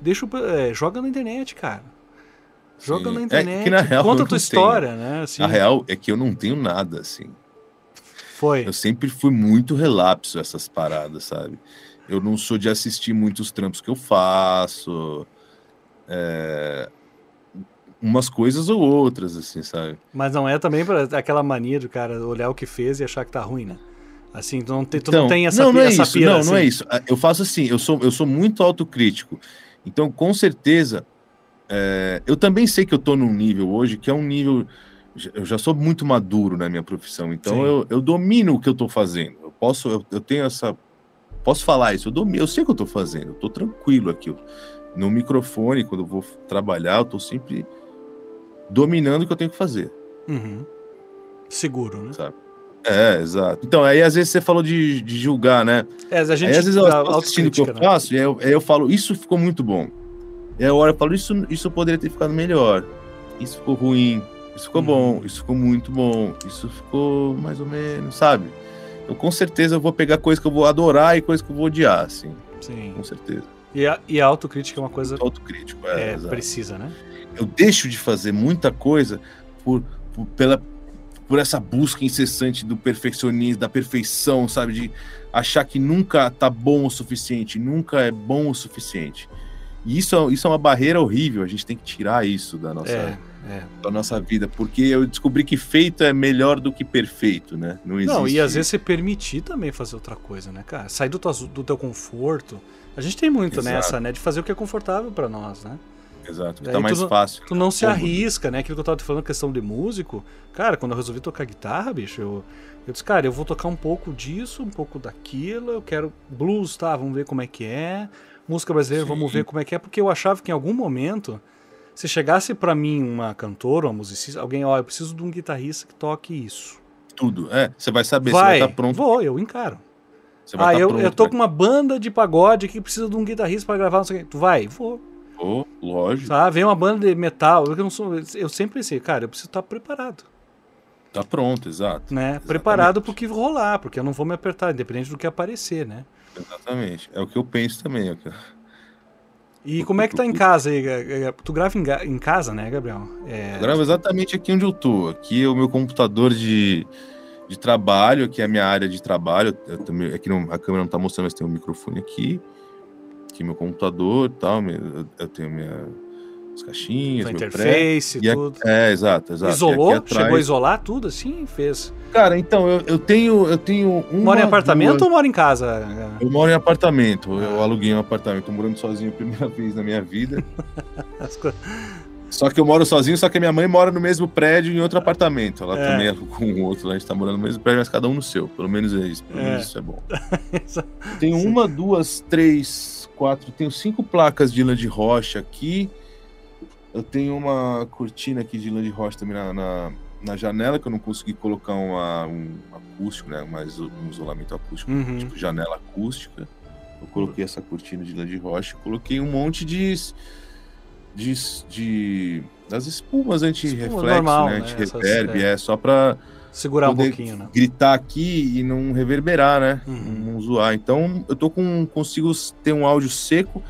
S2: deixa é, joga na internet, cara. Joga
S3: Sim.
S2: na
S3: É
S2: internet,
S3: que na real
S2: conta a tua
S3: não tenho.
S2: história, né? Assim,
S3: a real é que eu não tenho nada, assim.
S2: foi.
S3: Eu sempre fui muito relapso essas paradas, sabe? Eu não sou de assistir muitos trampos que eu faço. é, Umas coisas ou outras, assim, sabe?
S2: Mas não é também pra aquela mania do cara olhar o que fez e achar que tá ruim, né? Assim, tu não tem, tu
S3: Então,
S2: não tem essa,
S3: não, não é isso,
S2: pira,
S3: não, não é
S2: assim.
S3: isso. Eu faço assim, eu sou, eu sou muito autocrítico. Então, com certeza, é, eu também sei que eu tô num nível hoje que é um nível. Eu já sou muito maduro na minha profissão, então eu, eu domino o que eu tô fazendo. Eu posso, eu, eu tenho essa. Posso falar isso, eu, domino, eu sei o que eu tô fazendo, eu tô tranquilo aqui. Eu- No microfone, quando eu vou trabalhar, eu tô sempre dominando o que eu tenho que fazer.
S2: Uhum. Seguro, né?
S3: sabe? É, exato. Então, aí às vezes você falou de, de julgar, né?
S2: É, a gente
S3: aí às vezes eu assistindo o que eu
S2: né?
S3: faço, e aí eu, aí eu falo, isso ficou muito bom. E aí eu olho e falo, isso, isso poderia ter ficado melhor. Isso ficou ruim. Isso ficou
S2: Uhum.
S3: bom. Isso ficou muito bom. Isso ficou mais ou menos, sabe? Então, com certeza eu vou pegar coisa que eu vou adorar e coisa que eu vou odiar, assim.
S2: Sim.
S3: Com certeza.
S2: E a, e a autocrítica é uma coisa
S3: Autocrítico, é,
S2: é, precisa, né?
S3: eu deixo de fazer muita coisa por, por- pela, por essa busca incessante do perfeccionismo, da perfeição, sabe? De achar que nunca tá bom o suficiente, nunca é bom o suficiente. E isso, é- isso é uma barreira horrível, a gente tem que tirar isso da nossa,
S2: É, é.
S3: da nossa vida, porque eu descobri que feito é melhor do que perfeito, né? Não existe.
S2: Não, e às vezes você permitir também fazer outra coisa, né, cara? Sair do teu, do teu conforto. A gente tem muito
S3: Exato.
S2: nessa, né? De fazer o que é confortável pra nós, né?
S3: Exato, tá mais
S2: tu
S3: fácil.
S2: Tu não se
S3: Cômodo.
S2: arrisca, né? Aquilo que eu tava te falando, questão de músico. Cara, quando eu resolvi tocar guitarra, bicho, eu, eu disse, cara, eu vou tocar um pouco disso, um pouco daquilo. Eu quero blues, tá? Vamos ver como é que é. Música brasileira, vamos
S3: Sim.
S2: ver como é que é. Porque eu achava que em algum momento, se chegasse pra mim uma cantora, uma musicista, alguém, ó, eu preciso de um guitarrista que toque isso.
S3: Tudo. É, você vai saber,
S2: vai,
S3: você vai estar pronto.
S2: vou, eu encaro.
S3: Você vai
S2: Ah,
S3: tá
S2: eu,
S3: pronto
S2: eu tô
S3: pra-
S2: com uma banda de pagode que precisa de um guitarrista pra gravar, não sei o quê. Tu vai? Vou.
S3: Oh, lógico.
S2: Sabe? Vem uma banda de metal. Eu, não sou, eu sempre pensei, cara, eu preciso estar preparado.
S3: Tá pronto, exato.
S2: Né?
S3: Exatamente.
S2: Preparado pro que rolar, porque eu não vou me apertar, independente do que aparecer, né?
S3: Exatamente. É o que eu penso também. é eu-
S2: E como é que tá em *laughs* casa aí? Tu grava em, casa, né, Gabriel? É,
S3: Eu gravo exatamente aqui onde eu tô. Aqui é o meu computador de, de trabalho, aqui é a minha área de trabalho. Também, aqui não, a câmera não tá mostrando, mas tem um microfone aqui. Aqui meu computador e tal. eu tenho minha, as caixinhas, pré.
S2: interface e
S3: E a-
S2: tudo.
S3: é, exato, exato.
S2: Isolou?
S3: atrás-
S2: Chegou a isolar tudo assim? Fez.
S3: Cara, então, eu, eu tenho. Eu tenho uma,
S2: Mora em apartamento
S3: duas-
S2: ou mora em casa?
S3: Eu moro em apartamento.
S2: Ah.
S3: Eu aluguei um apartamento. Tô morando sozinho a primeira *laughs* vez na minha vida. *laughs*
S2: As co-
S3: Só que eu moro sozinho, só que a minha mãe mora no mesmo prédio em outro apartamento. Ela
S2: É.
S3: também é com o outro, a gente tá morando no mesmo prédio, mas cada um no seu. Pelo menos é isso. Pelo
S2: É.
S3: menos isso é bom. *laughs* Tenho uma, duas, três, quatro. Tenho cinco placas de lã de rocha aqui. Eu tenho uma cortina aqui de lã de rocha também na, na, na janela, que eu não consegui colocar uma, um acústico, né? Mais um isolamento acústico,
S2: Uhum.
S3: tipo janela acústica. Eu coloquei essa cortina de lã de rocha, coloquei um monte de. de, de das espumas anti-reflexo,
S2: normal,
S3: né?
S2: né?
S3: Anti-reverb,
S2: Essas,
S3: é. só pra
S2: Segurar um pouquinho, né?
S3: gritar aqui e não reverberar, né?
S2: Uhum.
S3: Não zoar. Então eu tô com. consigo ter um áudio seco.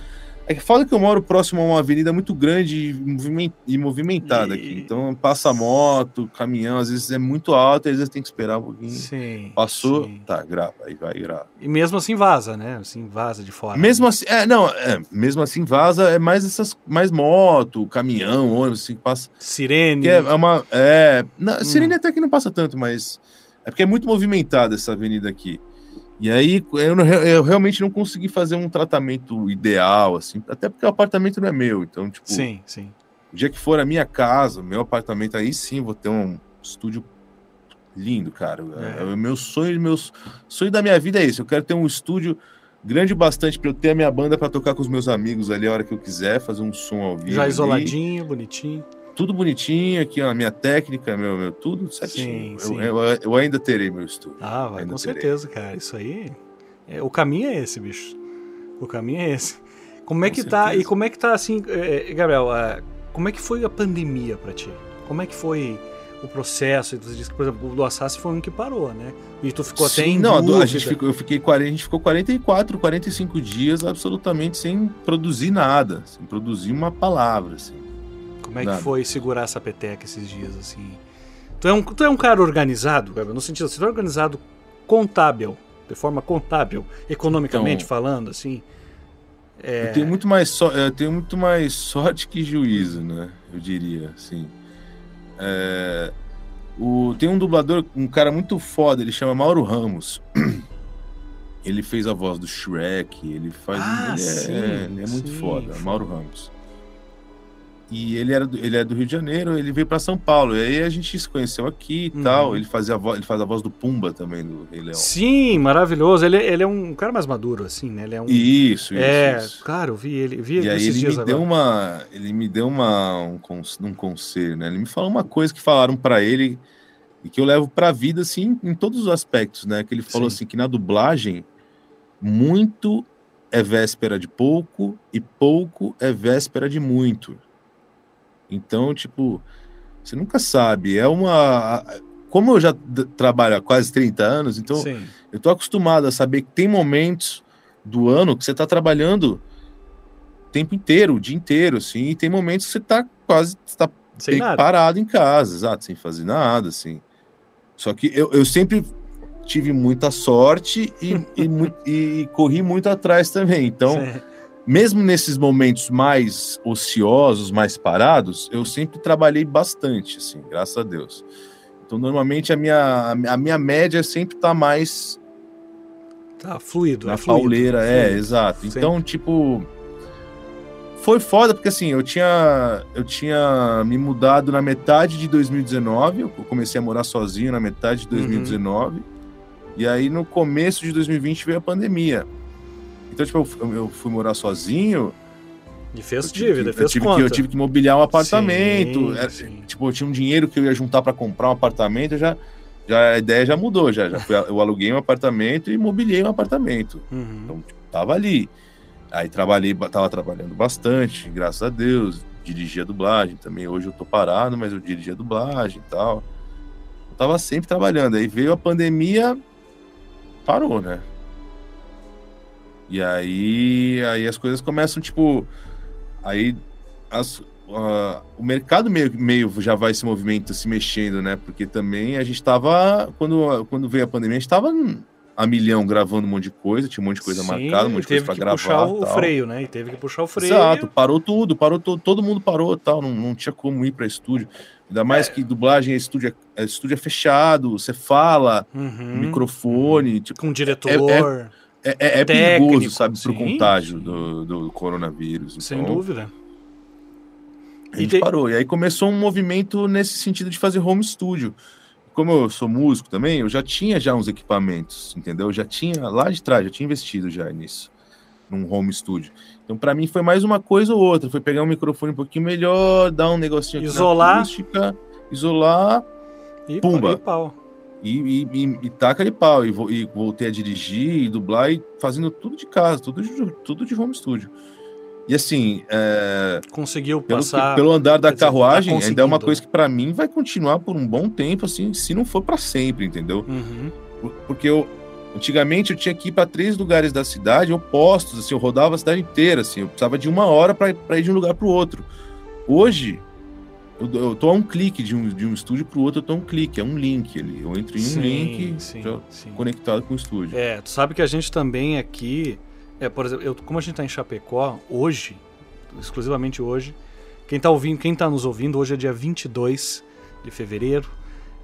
S3: É que fala que eu moro próximo a uma avenida muito grande e movimen- movimentada
S2: E-
S3: aqui. Então passa moto, caminhão, às vezes é muito alto, às vezes tem que esperar um pouquinho.
S2: Sim.
S3: Passou,
S2: sim.
S3: tá, grava, aí vai, grava.
S2: E mesmo assim vaza, né? Assim, vaza de fora.
S3: Mesmo assim, é, não, é, mesmo assim vaza, é mais essas, mais moto, caminhão, ônibus, assim, que passa.
S2: Sirene.
S3: Que é, é uma. É, na,
S2: Hum.
S3: Sirene até que não passa tanto, mas. É porque é muito movimentada essa avenida aqui. E aí eu, não- eu realmente não consegui fazer um tratamento ideal, assim, até porque o apartamento não é meu. Então, tipo,
S2: Sim, sim.
S3: o dia que for a minha casa, meu apartamento, aí sim vou ter um estúdio lindo, cara.
S2: É.
S3: É. o meu sonho, meus sonho da minha vida é esse. Eu quero ter um estúdio grande bastante para eu ter a minha banda para tocar com os meus amigos ali a hora que eu quiser, fazer um som ao vivo.
S2: Já
S3: ali.
S2: isoladinho, bonitinho.
S3: Tudo bonitinho aqui, a minha técnica, meu, meu tudo certinho.
S2: Sim, sim.
S3: Eu, eu, eu ainda terei meu estúdio.
S2: Ah, vai, com
S3: terei.
S2: certeza, cara. Isso aí. é, o caminho é esse, bicho. O caminho é esse. Como é
S3: Com
S2: que tá?
S3: certeza.
S2: E como é que tá assim, é, Gabriel? é, como é que foi a pandemia pra ti? Como é que foi o processo? Você disse que, por exemplo, o do Assassin foi um que parou, né? E tu ficou até
S3: Sim,
S2: em
S3: não,
S2: dúvida.
S3: a gente ficou, eu fiquei 40, a gente ficou 44, 45 dias absolutamente sem produzir nada, sem produzir uma palavra, assim.
S2: Como é que
S3: Nada.
S2: foi segurar essa peteca esses dias, assim? Tu é um, tu é um cara organizado, no sentido, você é organizado contábil, de forma contábil, economicamente
S3: Então-
S2: falando, assim? É,
S3: Eu tenho muito mais so, eu tenho muito mais sorte que juízo, né? Eu diria, assim. É, o, tem um dublador, um cara muito foda, ele chama Mauro Ramos. *clears throat* Ele fez a voz do Shrek, ele faz.
S2: Ah,
S3: ele, é,
S2: sim,
S3: ele é muito
S2: sim,
S3: foda. Mauro Ramos. E ele, era do, ele é do Rio de Janeiro, ele veio pra São Paulo. E aí a gente se conheceu aqui e
S2: Uhum.
S3: tal. Ele, fazia a voz, ele faz a voz do Pumba também, do Rei Leão.
S2: Sim, maravilhoso. Ele, ele é um cara mais maduro, assim, né? Ele é um.
S3: Isso, isso.
S2: é,
S3: isso.
S2: cara, eu vi ele. Vi
S3: E aí ele
S2: dias
S3: me
S2: agora.
S3: deu uma, ele me deu uma um, um conselho, né? Ele me falou uma coisa que falaram pra ele e que eu levo pra vida assim em todos os aspectos, né? Que ele falou
S2: Sim.
S3: assim que na dublagem muito é véspera de pouco e pouco é véspera de muito. Então, tipo, você nunca sabe, é uma como eu já trabalho há quase 30 anos, então
S2: Sim.
S3: eu tô acostumado a saber que tem momentos do ano que você tá trabalhando o tempo inteiro, o dia inteiro, assim, e tem momentos que você tá quase você tá parado em casa, exato, sem fazer nada, assim. Só que eu, eu sempre tive muita sorte e, e, *laughs* e corri muito atrás também. Então,
S2: Sim.
S3: Mesmo nesses momentos mais ociosos, mais parados, eu sempre trabalhei bastante, assim, graças a Deus. Então, normalmente a minha, a minha média sempre tá mais
S2: Tá fluido.
S3: na
S2: é fluido,
S3: pauleira, é,
S2: fluido.
S3: exato.
S2: Sempre.
S3: Então, tipo, foi foda porque assim, eu tinha eu tinha me mudado na metade de 2019, eu comecei a morar sozinho na metade de 2019. E aí no começo de 2020 veio a pandemia. Então, tipo, eu, eu fui morar sozinho,
S2: E fez
S3: eu tive,
S2: dívida,
S3: que, eu,
S2: fez
S3: tive
S2: conta.
S3: que, eu tive que mobiliar um apartamento.
S2: Sim,
S3: era-
S2: sim.
S3: Tipo, eu tinha um dinheiro que eu ia juntar para comprar um apartamento, eu já, já a ideia já mudou, já, já fui- eu aluguei um apartamento e mobiliei um apartamento.
S2: Uhum.
S3: Então, tipo, tava ali. Aí trabalhei, ba- tava trabalhando bastante, graças a Deus. Dirigia dublagem também. Hoje eu tô parado, mas eu dirigia dublagem e tal. Eu tava sempre trabalhando. Aí veio a pandemia, parou, né? E aí, aí as coisas começam, tipo. Aí as- ah, o mercado meio, meio já vai se movimento, se mexendo, né? Porque também a gente tava. Quando, quando veio a pandemia, a gente tava a milhão gravando um monte de coisa, tinha um monte de coisa
S2: Sim,
S3: marcada, um monte de
S2: teve
S3: coisa pra
S2: que
S3: gravar.
S2: puxar o
S3: tal.
S2: freio, né? E teve que puxar o freio.
S3: Exato, parou tudo, parou to- todo mundo parou tal, não, não tinha como ir para estúdio. Ainda mais
S2: É.
S3: que dublagem é estúdio, é, é estúdio é fechado, você fala,
S2: Uhum.
S3: microfone, tipo,
S2: Com diretor,
S3: é, é, é
S2: técnico,
S3: perigoso, sabe, pro
S2: sim,
S3: contágio do, do coronavírus.
S2: sem
S3: Então,
S2: dúvida.
S3: A
S2: E
S3: gente
S2: te-
S3: parou. E aí começou um movimento nesse sentido de fazer home studio. Como eu sou músico também, eu já tinha já uns equipamentos, entendeu? Eu já tinha lá de trás, já tinha investido já nisso, num home studio. Então, para mim, foi mais uma coisa ou outra. Foi pegar um microfone um pouquinho melhor, dar um negocinho aqui
S2: Isolar.
S3: acústica, isolar
S2: E,
S3: Pumba.
S2: e pau.
S3: E, e, e, e taca de pau. E, vo- e voltei a dirigir e dublar e fazendo tudo de casa, tudo de, tudo de home studio. E assim, é,
S2: Conseguiu
S3: pelo,
S2: passar.
S3: pelo andar da
S2: tá
S3: carruagem, ainda é uma coisa que pra mim vai continuar por um bom tempo, assim, se não for pra sempre, entendeu?
S2: Uhum.
S3: Por- Porque eu antigamente eu tinha que ir pra três lugares da cidade opostos, assim, eu rodava a cidade inteira, assim, eu precisava de uma hora pra ir de um lugar pro outro. Hoje eu, eu tô a um clique de um, de um estúdio pro outro, eu tô a um clique, é um link ali. Eu entro em um
S2: Sim,
S3: link
S2: sim,
S3: já
S2: sim.
S3: conectado com o estúdio.
S2: É, tu sabe que a gente também aqui, é, por exemplo, eu- como a gente tá em Chapecó, hoje, exclusivamente hoje, quem tá ouvindo, quem tá nos ouvindo, hoje é dia 22 de fevereiro,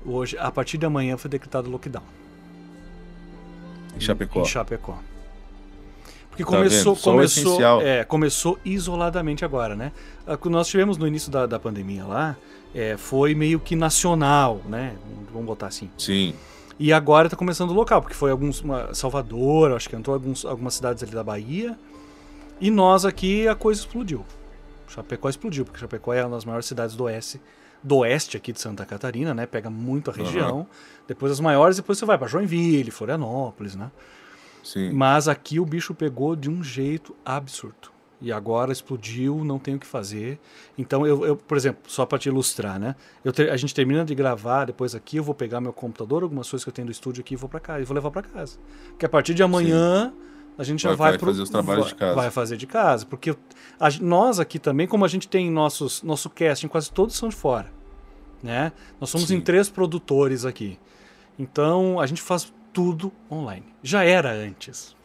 S2: hoje, a partir de amanhã foi decretado lockdown.
S3: Em Chapecó.
S2: Em Chapecó. Porque
S3: Tá
S2: começou,
S3: o
S2: começou, é, começou isoladamente agora, né? Ah, Nós tivemos no início da, da pandemia lá, é, foi meio que nacional, né? Vamos botar assim.
S3: Sim.
S2: E agora tá começando local, porque foi alguns. Uma, Salvador, acho que entrou alguns, algumas cidades ali da Bahia. E nós aqui a coisa explodiu. Chapecó explodiu, porque Chapecó é uma das maiores cidades do oeste, do oeste aqui de Santa Catarina, né? Pega muito a região. Depois as maiores, depois você vai para Joinville, Florianópolis, né?
S3: Sim.
S2: Mas aqui o bicho pegou de um jeito absurdo. E agora explodiu, não tem o que fazer. Então, eu, eu, por exemplo, só para te ilustrar, né? Eu ter- a gente termina de gravar, depois aqui eu vou pegar meu computador, algumas coisas que eu tenho do estúdio aqui e vou para casa, e vou levar para casa. Porque a partir de amanhã a gente já
S3: Vai-
S2: vai,
S3: vai
S2: pro-
S3: fazer os trabalhos
S2: vai,
S3: de casa.
S2: Vai fazer de casa, porque a nós aqui também, como a gente tem nossos nosso casting, quase todos são de fora, né? Nós somos
S3: Sim.
S2: em três produtores aqui. Então, a gente faz tudo online. Já era antes.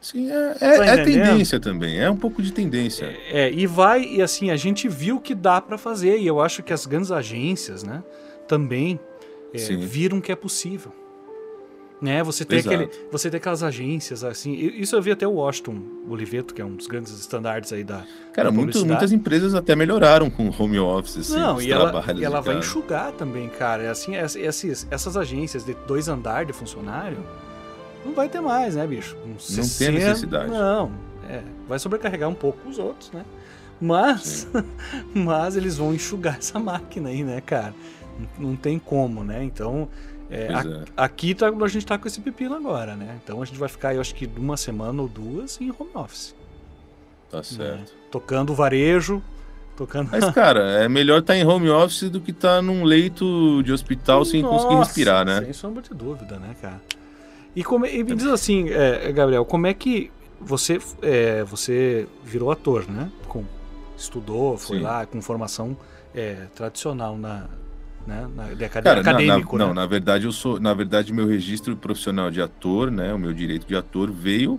S3: Sim, é,
S2: Tá
S3: é, é
S2: entendendo?
S3: tendência também, é um pouco de tendência.
S2: É, e vai, e assim, a gente viu que dá para fazer, e eu acho que as grandes agências, né, também é, viram que é possível. Né, você tem
S3: Exato.
S2: aquele, você tem aquelas agências assim, isso eu vi até o Washington Oliveto, que é um dos grandes estandartes aí da
S3: Cara,
S2: da
S3: muito- muitas empresas até melhoraram com home office, assim,
S2: Não, e ela, e ela vai
S3: casa.
S2: enxugar também, cara. É Assim, ess- esses, essas agências de dois andares de funcionário não vai ter mais, né, bicho? Uns
S3: Não tem necessidade.
S2: Não, é, vai sobrecarregar um pouco os outros, né? Mas, *laughs* mas eles vão enxugar essa máquina aí, né, cara? Não tem como, né? Então, é, a-
S3: é.
S2: aqui tá, a gente tá com esse pepino agora, né? Então a gente vai ficar, eu acho que uma semana ou duas em home office.
S3: Tá
S2: né?
S3: certo.
S2: Tocando varejo, tocando.
S3: Mas, cara, é melhor estar em home office do que estar num leito de hospital sem conseguir
S2: Nossa,
S3: respirar, né?
S2: Sem sombra de dúvida, né, cara? E, como, e me diz assim, é, Gabriel, como é que você, é, você virou ator, né? Com, estudou, foi
S3: Sim.
S2: lá com formação é, tradicional na, né, na, de acad-
S3: Cara, na- na-
S2: acadêmico,
S3: não,
S2: né?
S3: na verdade eu sou, na verdade meu registro profissional de ator, né, o meu direito de ator veio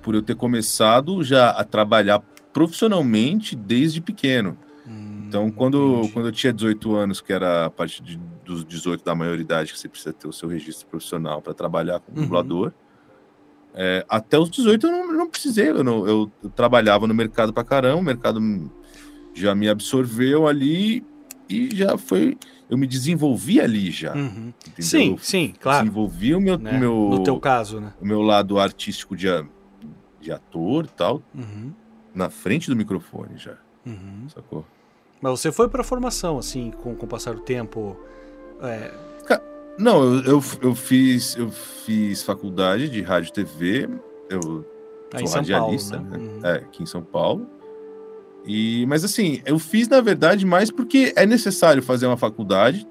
S3: por eu ter começado já a trabalhar profissionalmente desde pequeno.
S2: Hum,
S3: Então, quando,
S2: entendi.
S3: quando eu tinha 18 anos, que era a partir de- dos 18 da maioridade, que você precisa ter o seu registro profissional para trabalhar como
S2: Uhum.
S3: dublador, é, até os 18 eu não, não precisei. Eu, não- eu- eu trabalhava no mercado pra caramba, o mercado já me absorveu ali e já foi. Eu me desenvolvi ali já.
S2: Uhum. Sim, sim, claro.
S3: Desenvolvi o meu,
S2: né?
S3: meu,
S2: No teu caso, né?
S3: o meu lado artístico de, de ator e tal,
S2: Uhum,
S3: na frente do microfone já,
S2: uhum.
S3: sacou?
S2: Mas você foi pra formação, assim, com, com o passar do tempo. é,
S3: Não, eu, eu, eu fiz eu fiz faculdade de rádio e TV. Eu sou
S2: São Paulo,
S3: radialista,
S2: né?
S3: né?
S2: Uhum.
S3: É, aqui em São Paulo. E, mas assim, eu fiz na verdade mais porque é necessário fazer uma faculdade,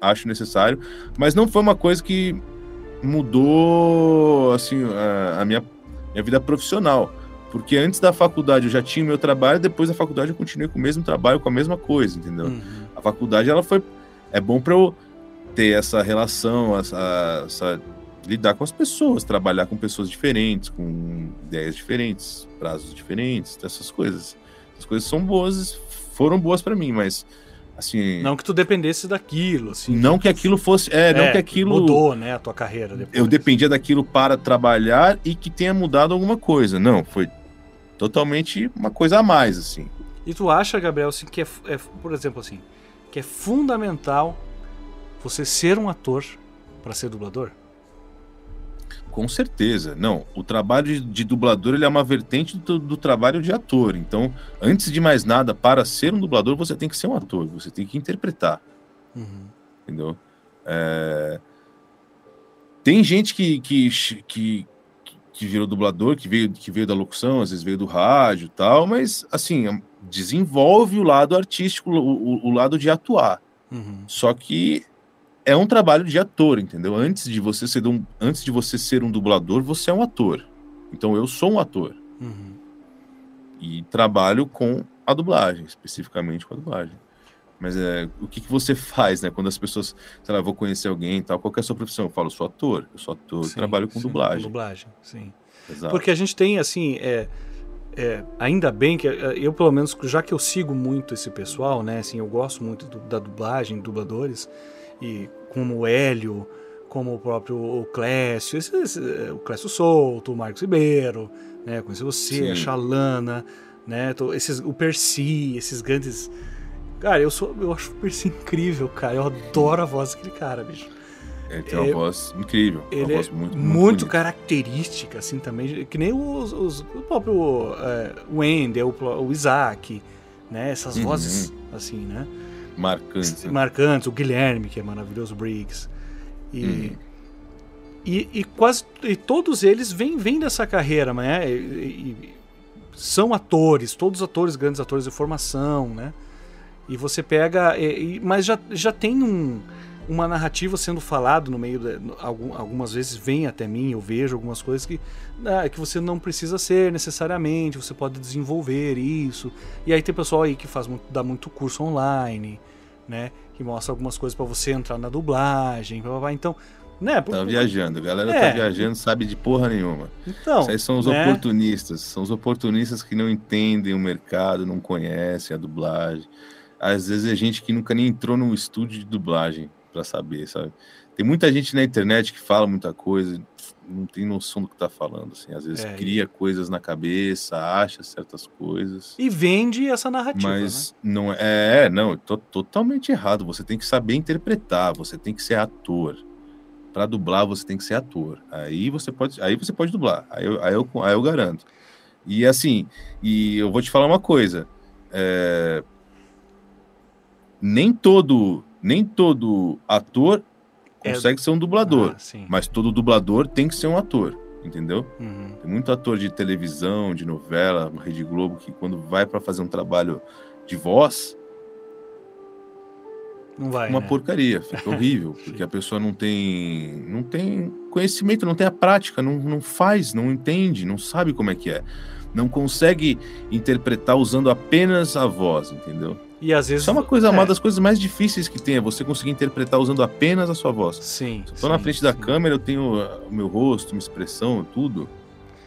S3: acho necessário, mas não foi uma coisa que mudou assim a, a minha, minha vida profissional. Porque antes da faculdade eu já tinha o meu trabalho, depois da faculdade eu continuei com o mesmo trabalho, com a mesma coisa, entendeu?
S2: Uhum.
S3: A faculdade ela foi é bom para eu ter essa relação, essa, essa lidar com as pessoas, trabalhar com pessoas diferentes, com ideias diferentes, prazos diferentes, essas coisas. As coisas são boas, foram boas para mim, mas assim,
S2: Não que tu dependesse daquilo, assim.
S3: não que aquilo fosse, é, não
S2: É,
S3: que aquilo
S2: Mudou, né, a tua carreira depois.
S3: eu dependia daquilo para trabalhar e que tenha mudado alguma coisa. Não, foi totalmente uma coisa a mais assim.
S2: E tu acha, Gabriel, assim, que é, é, por exemplo, assim, que é fundamental você ser um ator para ser dublador?
S3: Com certeza. Não, o trabalho de, dublador ele é uma vertente do, do trabalho de ator. Então, antes de mais nada, para ser um dublador, você tem que ser um ator, você tem que interpretar,
S2: Uhum.
S3: entendeu? É, Tem gente que, que, que, que virou dublador, que veio, que veio da locução, às vezes veio do rádio e tal, mas, assim, desenvolve o lado artístico, o, o- o lado de atuar.
S2: Uhum.
S3: Só que é um trabalho de ator, entendeu? Antes de você ser um, antes de você ser um dublador, você é um ator. Então eu sou um ator
S2: Uhum.
S3: e trabalho com a dublagem, especificamente com a dublagem. Mas é, o que, que você *laughs* faz, né? Quando as pessoas, sei lá, vou conhecer alguém e tal, qual é a sua profissão? Eu falo, sou ator, eu sou ator,
S2: Sim,
S3: trabalho com
S2: sim,
S3: dublagem.
S2: Com dublagem, sim.
S3: Exato.
S2: Porque a gente tem, assim, é, é, ainda bem que é, eu, pelo menos, já que eu sigo muito esse pessoal, né, assim, eu gosto muito do- da dublagem, dubladores, e como o Hélio, como o próprio o Clécio, esse- esse, é, o Clécio Souto, o Marcos Ribeiro, né, conheci você, a
S3: Sim.
S2: Xalana, né, tô- esses, o Percy, esses grandes... Cara, eu, sou, eu acho o Percy incrível, cara, eu adoro a voz daquele cara, bicho.
S3: Ele tem uma
S2: é-
S3: voz incrível, uma
S2: Ele
S3: voz
S2: é
S3: muito,
S2: muito,
S3: muito,
S2: característica, assim, também. Que nem os, os- o próprio é, Wendell, o, pró- o Isaac, né? Essas
S3: Uhum.
S2: vozes, assim, né?
S3: Marcante. né?
S2: Marcantes. O Guilherme, que é maravilhoso, o Briggs. E, e, e quase e todos eles vêm, vêm dessa carreira, né? E, e- são atores, todos atores, grandes atores de formação, né? E você pega. mas já, já tem um, uma narrativa sendo falado no meio. Algum- algumas vezes vem até mim, eu vejo algumas coisas que, ah, que você não precisa ser necessariamente, você pode desenvolver isso. E aí tem pessoal aí que faz muito, dá muito curso online, né? Que mostra algumas coisas para você entrar na dublagem, blá, blá, blá. então. Né, por-
S3: Tá viajando, a galera
S2: É.
S3: tá viajando, sabe de porra nenhuma.
S2: então,
S3: Isso aí são os
S2: né?
S3: oportunistas, são os oportunistas que não entendem o mercado, não conhecem a dublagem. Às vezes é gente que nunca nem entrou num estúdio de dublagem para saber, sabe? Tem muita gente na internet que fala muita coisa, não tem noção do que tá falando, assim. Às vezes
S2: É,
S3: cria coisas na cabeça, acha certas coisas.
S2: E vende essa narrativa, né?
S3: Mas não é, é, não, to- totalmente errado. Você tem que saber interpretar, você tem que ser ator. Para dublar, você tem que ser ator. Aí você pode, aí você pode dublar. Aí eu, aí eu, aí eu garanto. E assim, e eu vou te falar uma coisa. é, nem todo, nem todo ator
S2: É-
S3: consegue ser um dublador,
S2: Ah,
S3: mas todo dublador tem que ser um ator, entendeu?
S2: Uhum.
S3: Tem muito ator de televisão, de novela, Rede Globo, que quando vai para fazer um trabalho de voz,
S2: Não vai,
S3: uma
S2: né?
S3: porcaria, fica *laughs* horrível, porque a pessoa não tem, não tem conhecimento, não tem a prática, não, não faz, não entende, não sabe como é que é. Não consegue interpretar usando apenas a voz, entendeu?
S2: E às vezes...
S3: Isso é uma coisa,
S2: é,
S3: uma das coisas mais difíceis que tem, é você conseguir interpretar usando apenas a sua voz.
S2: Sim.
S3: Estou na
S2: sim,
S3: frente da
S2: sim.
S3: câmera, eu tenho uh, o meu rosto, minha expressão, tudo.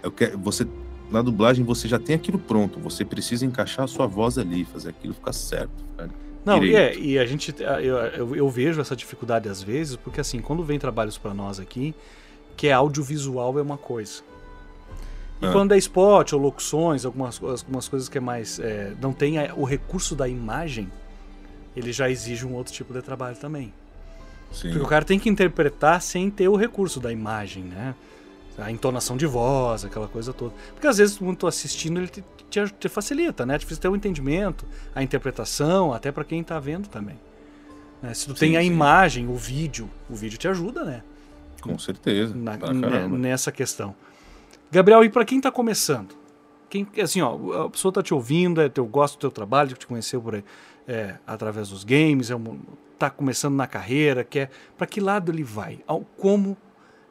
S3: Eu quero, você na dublagem você já tem aquilo pronto. Você precisa encaixar a sua voz ali, fazer aquilo ficar certo. ficar-
S2: Não, e, é, e a gente. Eu, eu, eu vejo essa dificuldade às vezes, porque assim, quando vem trabalhos para nós aqui, que é audiovisual é uma coisa. E
S3: Ah.
S2: quando é spot ou locuções, algumas, algumas coisas que é mais. é, não tem o recurso da imagem, ele já exige um outro tipo de trabalho também.
S3: Sim.
S2: Porque o cara tem que interpretar sem ter o recurso da imagem, né? A entonação de voz, aquela coisa toda. Porque às vezes, quando tu assistindo, ele te, te, te facilita, né? Te faz ter o entendimento, a interpretação, até pra quem tá vendo também. Né? Se tu
S3: Sim,
S2: tem a
S3: sim.
S2: imagem, o vídeo, o vídeo te ajuda, né?
S3: Com certeza.
S2: Na-
S3: caramba.
S2: nessa questão. Gabriel, e para quem tá começando? Quem, assim, ó, a pessoa tá te ouvindo, é teu, gosta do teu trabalho, que te conheceu por aí, é, através dos games, é um, tá começando na carreira, quer para que lado ele vai? Como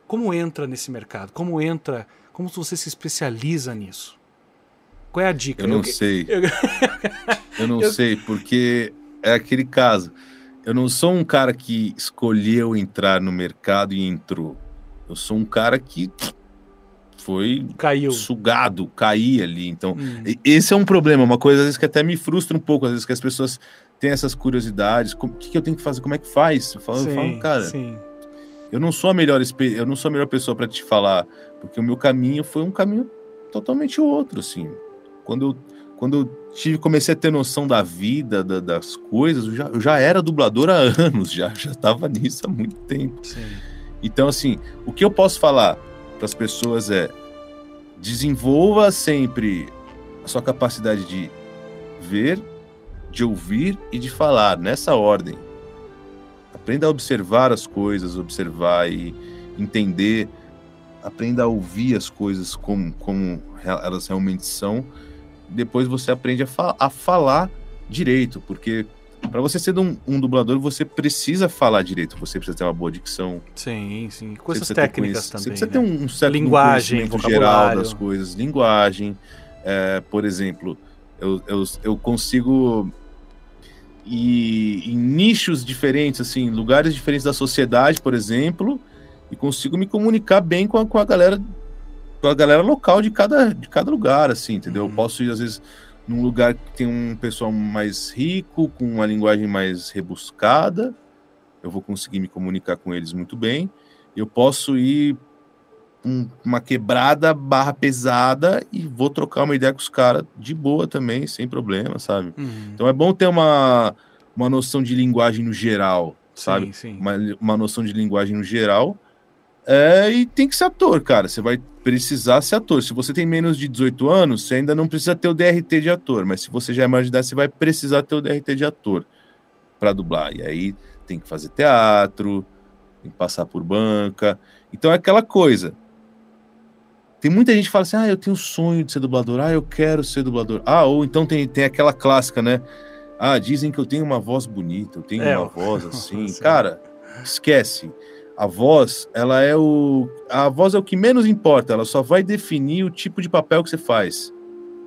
S2: como entra nesse mercado? Como entra? Como você se especializa nisso? Qual é a dica?
S3: Eu não eu, sei. *laughs* Eu, eu não eu... sei porque é aquele caso. Eu não sou um cara que escolheu entrar no mercado e entrou. Eu sou um cara que foi
S2: Caiu.
S3: sugado, caí ali. Então, hum. esse é um problema, uma coisa às vezes que até me frustra um pouco, às vezes que as pessoas têm essas curiosidades, o que, que eu tenho que fazer, como é que faz? Eu falo, sim, eu falo cara, sim. eu não sou a melhor eu não sou a melhor pessoa para te falar, porque o meu caminho foi um caminho totalmente outro, assim. Quando eu, quando eu tive, comecei a ter noção da vida, da, das coisas, eu já, eu já era dublador há *laughs* anos, já já estava nisso há muito tempo. Sim. Então, assim, o que eu posso falar? Para as pessoas é desenvolva sempre a sua capacidade de ver, de ouvir e de falar nessa ordem. Aprenda a observar as coisas, observar e entender. Aprenda a ouvir as coisas como, como elas realmente são. Depois você aprende a, fa a falar direito, porque para você ser um, um, dublador, você precisa falar direito, você precisa ter uma boa dicção.
S2: Sim, sim. Coisas técnicas também. Você
S3: precisa né? ter um, um certo linguagem, geral das coisas. Linguagem. É, por exemplo, eu, eu, eu consigo ir em nichos diferentes, assim, lugares diferentes da sociedade, por exemplo, e consigo me comunicar bem com a, com a galera com a galera local de cada, de cada lugar, assim, entendeu? Uhum. Eu posso ir, às vezes, num lugar que tem um pessoal mais rico, com uma linguagem mais rebuscada, eu vou conseguir me comunicar com eles muito bem. Eu posso ir um, uma quebrada barra pesada e vou trocar uma ideia com os caras de boa também, sem problema, sabe? Uhum. Então é bom ter uma, uma noção de linguagem no geral, sabe? Sim, sim. Uma, uma noção de linguagem no geral. É, e tem que ser ator, cara. Você vai precisar ser ator. Se você tem menos de 18 anos, você ainda não precisa ter o DRT de ator, mas se você já é maior de idade, você vai precisar ter o DRT de ator para dublar. E aí tem que fazer teatro, tem que passar por banca. Então é aquela coisa. Tem muita gente que fala assim: ah, eu tenho sonho de ser dublador, ah, eu quero ser dublador. Ah, ou então tem, tem aquela clássica, né? Ah, dizem que eu tenho uma voz bonita, eu tenho é, uma voz *laughs* assim. Cara, esquece a voz, ela é o. A voz é o que menos importa, ela só vai definir o tipo de papel que você faz.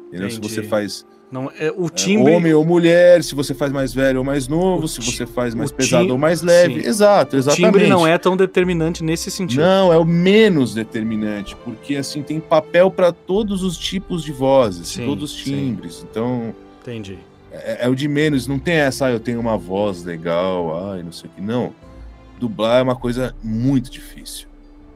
S3: Entendeu? Se você faz.
S2: Não, é, o é, timbre...
S3: É, homem ou mulher, se você faz mais velho ou mais novo, o se você faz mais pesado ou mais leve. Sim. Exato, exatamente. O timbre
S2: não é tão determinante nesse sentido.
S3: Não, é o menos determinante, porque assim tem papel para todos os tipos de vozes, sim, todos os timbres. Sim. Então.
S2: Entendi.
S3: É, é, o de menos, não tem essa, ah, eu tenho uma voz legal, ai, não sei o que. Não dublar é uma coisa muito difícil.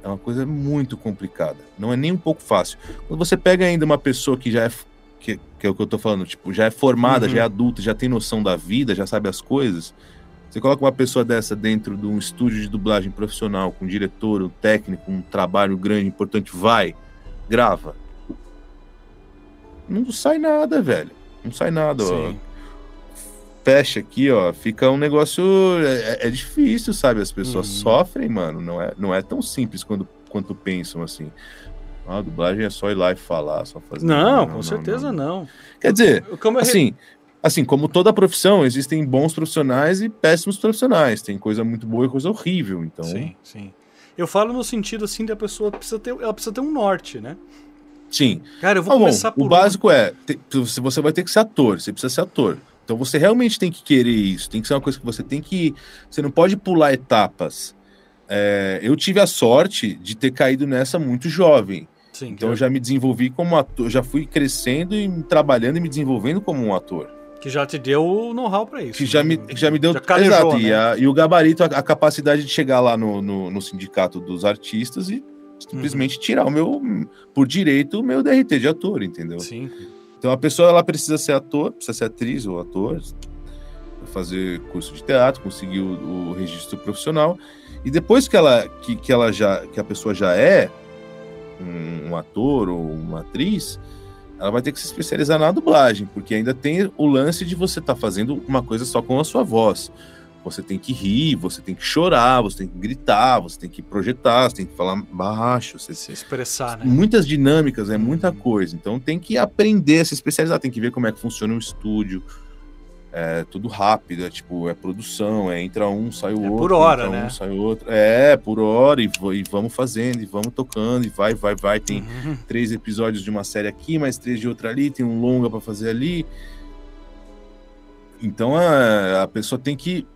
S3: É uma coisa muito complicada. Não é nem um pouco fácil. Quando você pega ainda uma pessoa que já é. Que, que é o que eu tô falando, tipo, já é formada, uhum. já é adulta, já tem noção da vida, já sabe as coisas. Você coloca uma pessoa dessa dentro de um estúdio de dublagem profissional, com um diretor, um técnico, um trabalho grande, importante, vai, grava. Não sai nada, velho. Não sai nada. Sim. Ó fecha aqui, ó, fica um negócio. É, é difícil, sabe? As pessoas uhum. sofrem, mano. Não é, não é tão simples quando, quanto pensam assim. Ah, a dublagem é só ir lá e falar, só fazer.
S2: Não, não com não, certeza não, não.
S3: Quer dizer, como assim, assim, como toda profissão, existem bons profissionais e péssimos profissionais. Tem coisa muito boa e coisa horrível. Então.
S2: Sim, sim. Eu falo no sentido assim de a pessoa precisa ter, ela precisa ter um norte, né?
S3: Sim.
S2: Cara, eu vou ah, começar
S3: bom, por. O básico é: te, você vai ter que ser ator, você precisa ser ator. Então você realmente tem que querer isso, tem que ser uma coisa que você tem que. Você não pode pular etapas. É, eu tive a sorte de ter caído nessa muito jovem. Sim, então eu já me desenvolvi como ator, já fui crescendo e trabalhando e me desenvolvendo como um ator.
S2: Que já te deu o know-how para isso.
S3: Que já, me, que já me deu. Já calejou, exato, né? e, a, e, o gabarito, a, a, capacidade de chegar lá no, no, no sindicato dos artistas e simplesmente uhum. tirar o meu, por direito, o meu DRT de ator, entendeu?
S2: Sim.
S3: Então a pessoa ela precisa ser ator, precisa ser atriz ou ator, fazer curso de teatro, conseguir o, o registro profissional e depois que ela que, que ela já que a pessoa já é um, um, ator ou uma atriz, ela vai ter que se especializar na dublagem, porque ainda tem o lance de você estar tá fazendo uma coisa só com a sua voz. Você tem que rir, você tem que chorar, você tem que gritar, você tem que projetar, você tem que falar baixo, você
S2: Se expressar, né?
S3: muitas dinâmicas, é muita coisa. Então tem que aprender a se especializar, tem que ver como é que funciona um estúdio. É tudo rápido, é tipo, é produção, é entra um, sai o
S2: É
S3: outro.
S2: por hora, né?
S3: Um, sai outro. É, por hora, e, e vamos fazendo, e vamos tocando, e vai, vai, vai. Tem
S2: Uhum.
S3: três episódios de uma série aqui, mais três de outra ali, tem um longa pra fazer ali. Então a, a pessoa tem que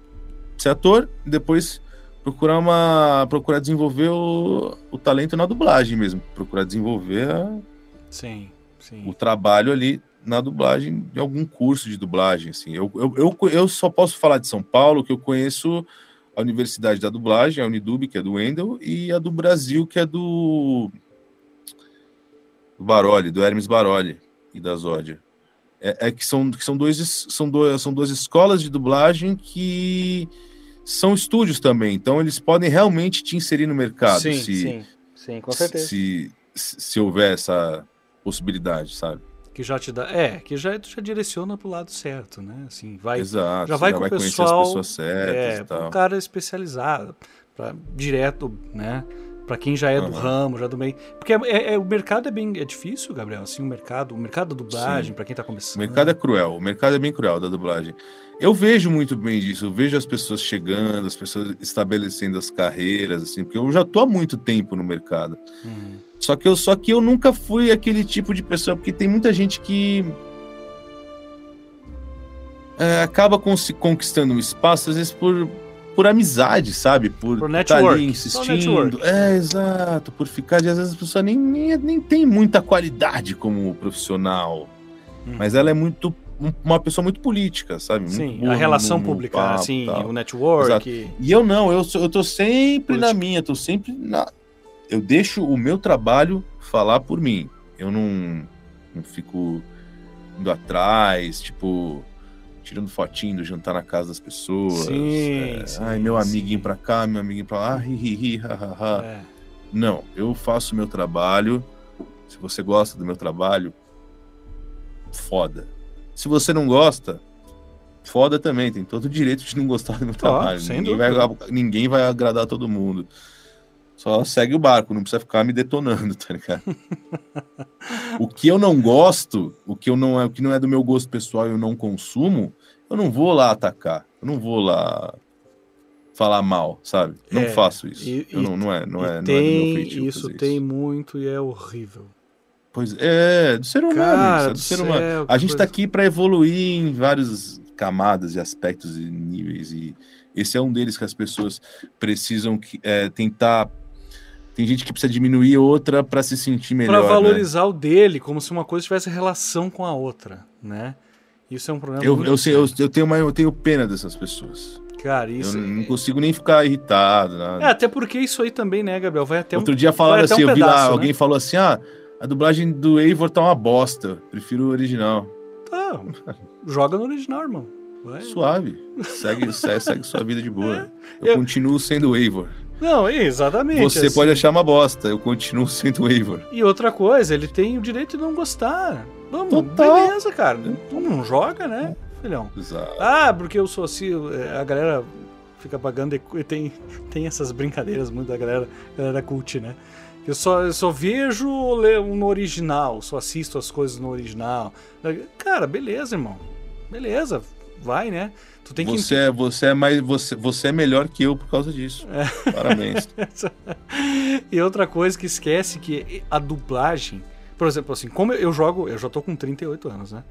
S3: ser ator e depois procurar uma procurar desenvolver o, o talento na dublagem mesmo, procurar desenvolver a-
S2: Sim, sim.
S3: o trabalho ali na dublagem, de algum curso de dublagem, assim. Eu, eu, eu, eu só posso falar de São Paulo, que eu conheço a Universidade da Dublagem, a Unidub, que é do Wendel, e a do Brasil, que é do, do Baroli, do Hermes Baroli e da Zódia. É, é que são, que são, dois, são, dois, são duas escolas de dublagem que são estúdios também, então eles podem realmente te inserir no mercado,
S2: sim,
S3: se,
S2: sim, sim, com
S3: se,
S2: certeza.
S3: se, se houver essa possibilidade, sabe?
S2: Que já te dá. É, que já, já direciona pro lado certo, né? Assim, vai.
S3: Exato.
S2: já vai com o
S3: conhecer
S2: pessoal,
S3: as pessoas certas
S2: É,
S3: e tal.
S2: um cara especializado, pra, direto, né? Pra quem já é do
S3: Aham.
S2: ramo, já do meio. Porque é, é- é- o mercado é bem é difícil, Gabriel. Assim, o mercado, o mercado da dublagem, pra quem tá
S3: O
S2: começando.
S3: mercado é cruel, o mercado é bem cruel da dublagem. Eu vejo muito bem disso, eu vejo as pessoas chegando, as pessoas estabelecendo as carreiras, assim, porque eu já tô há muito tempo no mercado.
S2: Uhum.
S3: Só que eu, só que eu nunca fui aquele tipo de pessoa, porque tem muita gente que é, acaba conquistando um espaço, às vezes por, por amizade, sabe? Por,
S2: Por
S3: tá ali insistindo. É, exato, por ficar, e às vezes a pessoa nem, nem, nem tem muita qualidade como profissional,
S2: Uhum.
S3: mas ela é muito um- uma pessoa muito política, sabe? Muito
S2: Sim,
S3: boa
S2: a relação
S3: no- no
S2: pública,
S3: papo,
S2: assim,
S3: tal.
S2: o network.
S3: Exato. E eu não, eu, eu tô sempre na
S2: Política.
S3: minha, tô sempre na. Eu deixo o meu trabalho falar por mim. Eu não, não fico indo atrás, tipo, tirando fotinho do jantar na casa das pessoas.
S2: Sim,
S3: é,
S2: sim,
S3: Ai, meu
S2: sim.
S3: amiguinho pra cá, meu amiguinho pra lá, ha, ha, ha.
S2: É.
S3: Não, eu faço o meu trabalho. Se você gosta do meu trabalho, foda. Se você não gosta, foda também. Tem todo o direito de não gostar do meu
S2: Claro,
S3: trabalho. Ninguém vai, ninguém vai agradar todo mundo. Só segue o barco, não precisa ficar me detonando, tá ligado? *laughs* o que eu não gosto, o que eu não é, o que não é do meu gosto pessoal e eu não consumo, eu não vou lá atacar. Eu não vou lá falar mal, sabe? Não
S2: É,
S3: faço isso.
S2: e-
S3: Eu não, não é, não é, não é do
S2: tem, isso tem muito e é horrível.
S3: Pois é, do ser humano,
S2: Cara
S3: isso é
S2: do
S3: do ser humano.
S2: que
S3: A gente tá
S2: coisa-
S3: aqui para evoluir em várias camadas e aspectos e níveis e esse é um deles que as pessoas precisam que, é, tentar. Tem gente que precisa diminuir outra para se sentir melhor.
S2: Pra
S3: né?
S2: valorizar o dele, como se uma coisa tivesse relação com a outra, né? Isso é um problema
S3: Eu, eu, sei, eu, eu, tenho uma, eu tenho pena dessas pessoas.
S2: Cara, isso...
S3: eu não consigo nem ficar irritado. Nada.
S2: É, até porque isso aí também, né, Gabriel? Vai até um...
S3: Outro dia falaram assim,
S2: um
S3: eu vi lá,
S2: pedaço, né?
S3: alguém falou assim: ah, a dublagem do Eivor tá uma bosta. Prefiro o original.
S2: Tá, joga no original, irmão. Vai.
S3: Suave. Segue, *laughs* segue, segue sua vida de boa. Eu,
S2: É. Eu-
S3: continuo sendo o Eivor.
S2: Não, exatamente.
S3: Você
S2: assim.
S3: pode achar uma bosta, eu continuo *laughs* sendo o Eivor.
S2: E outra coisa, ele tem o direito de não gostar. Vamos,
S3: Total.
S2: beleza, cara. Não, não joga, né, filhão?
S3: Exato.
S2: Ah, porque eu sou assim, é, a galera fica pagando e tem, tem essas brincadeiras muito da galera, galera cult, né? Eu só, eu só vejo no original, só assisto as coisas no original. Cara, beleza, irmão. Beleza, vai, né? Tu tem que
S3: Você, é, você, é mais, você, você é melhor que eu por causa disso.
S2: É.
S3: Parabéns. *laughs*
S2: e outra coisa que esquece que a dublagem, por exemplo, assim, como eu jogo, eu já tô com 38 anos, né?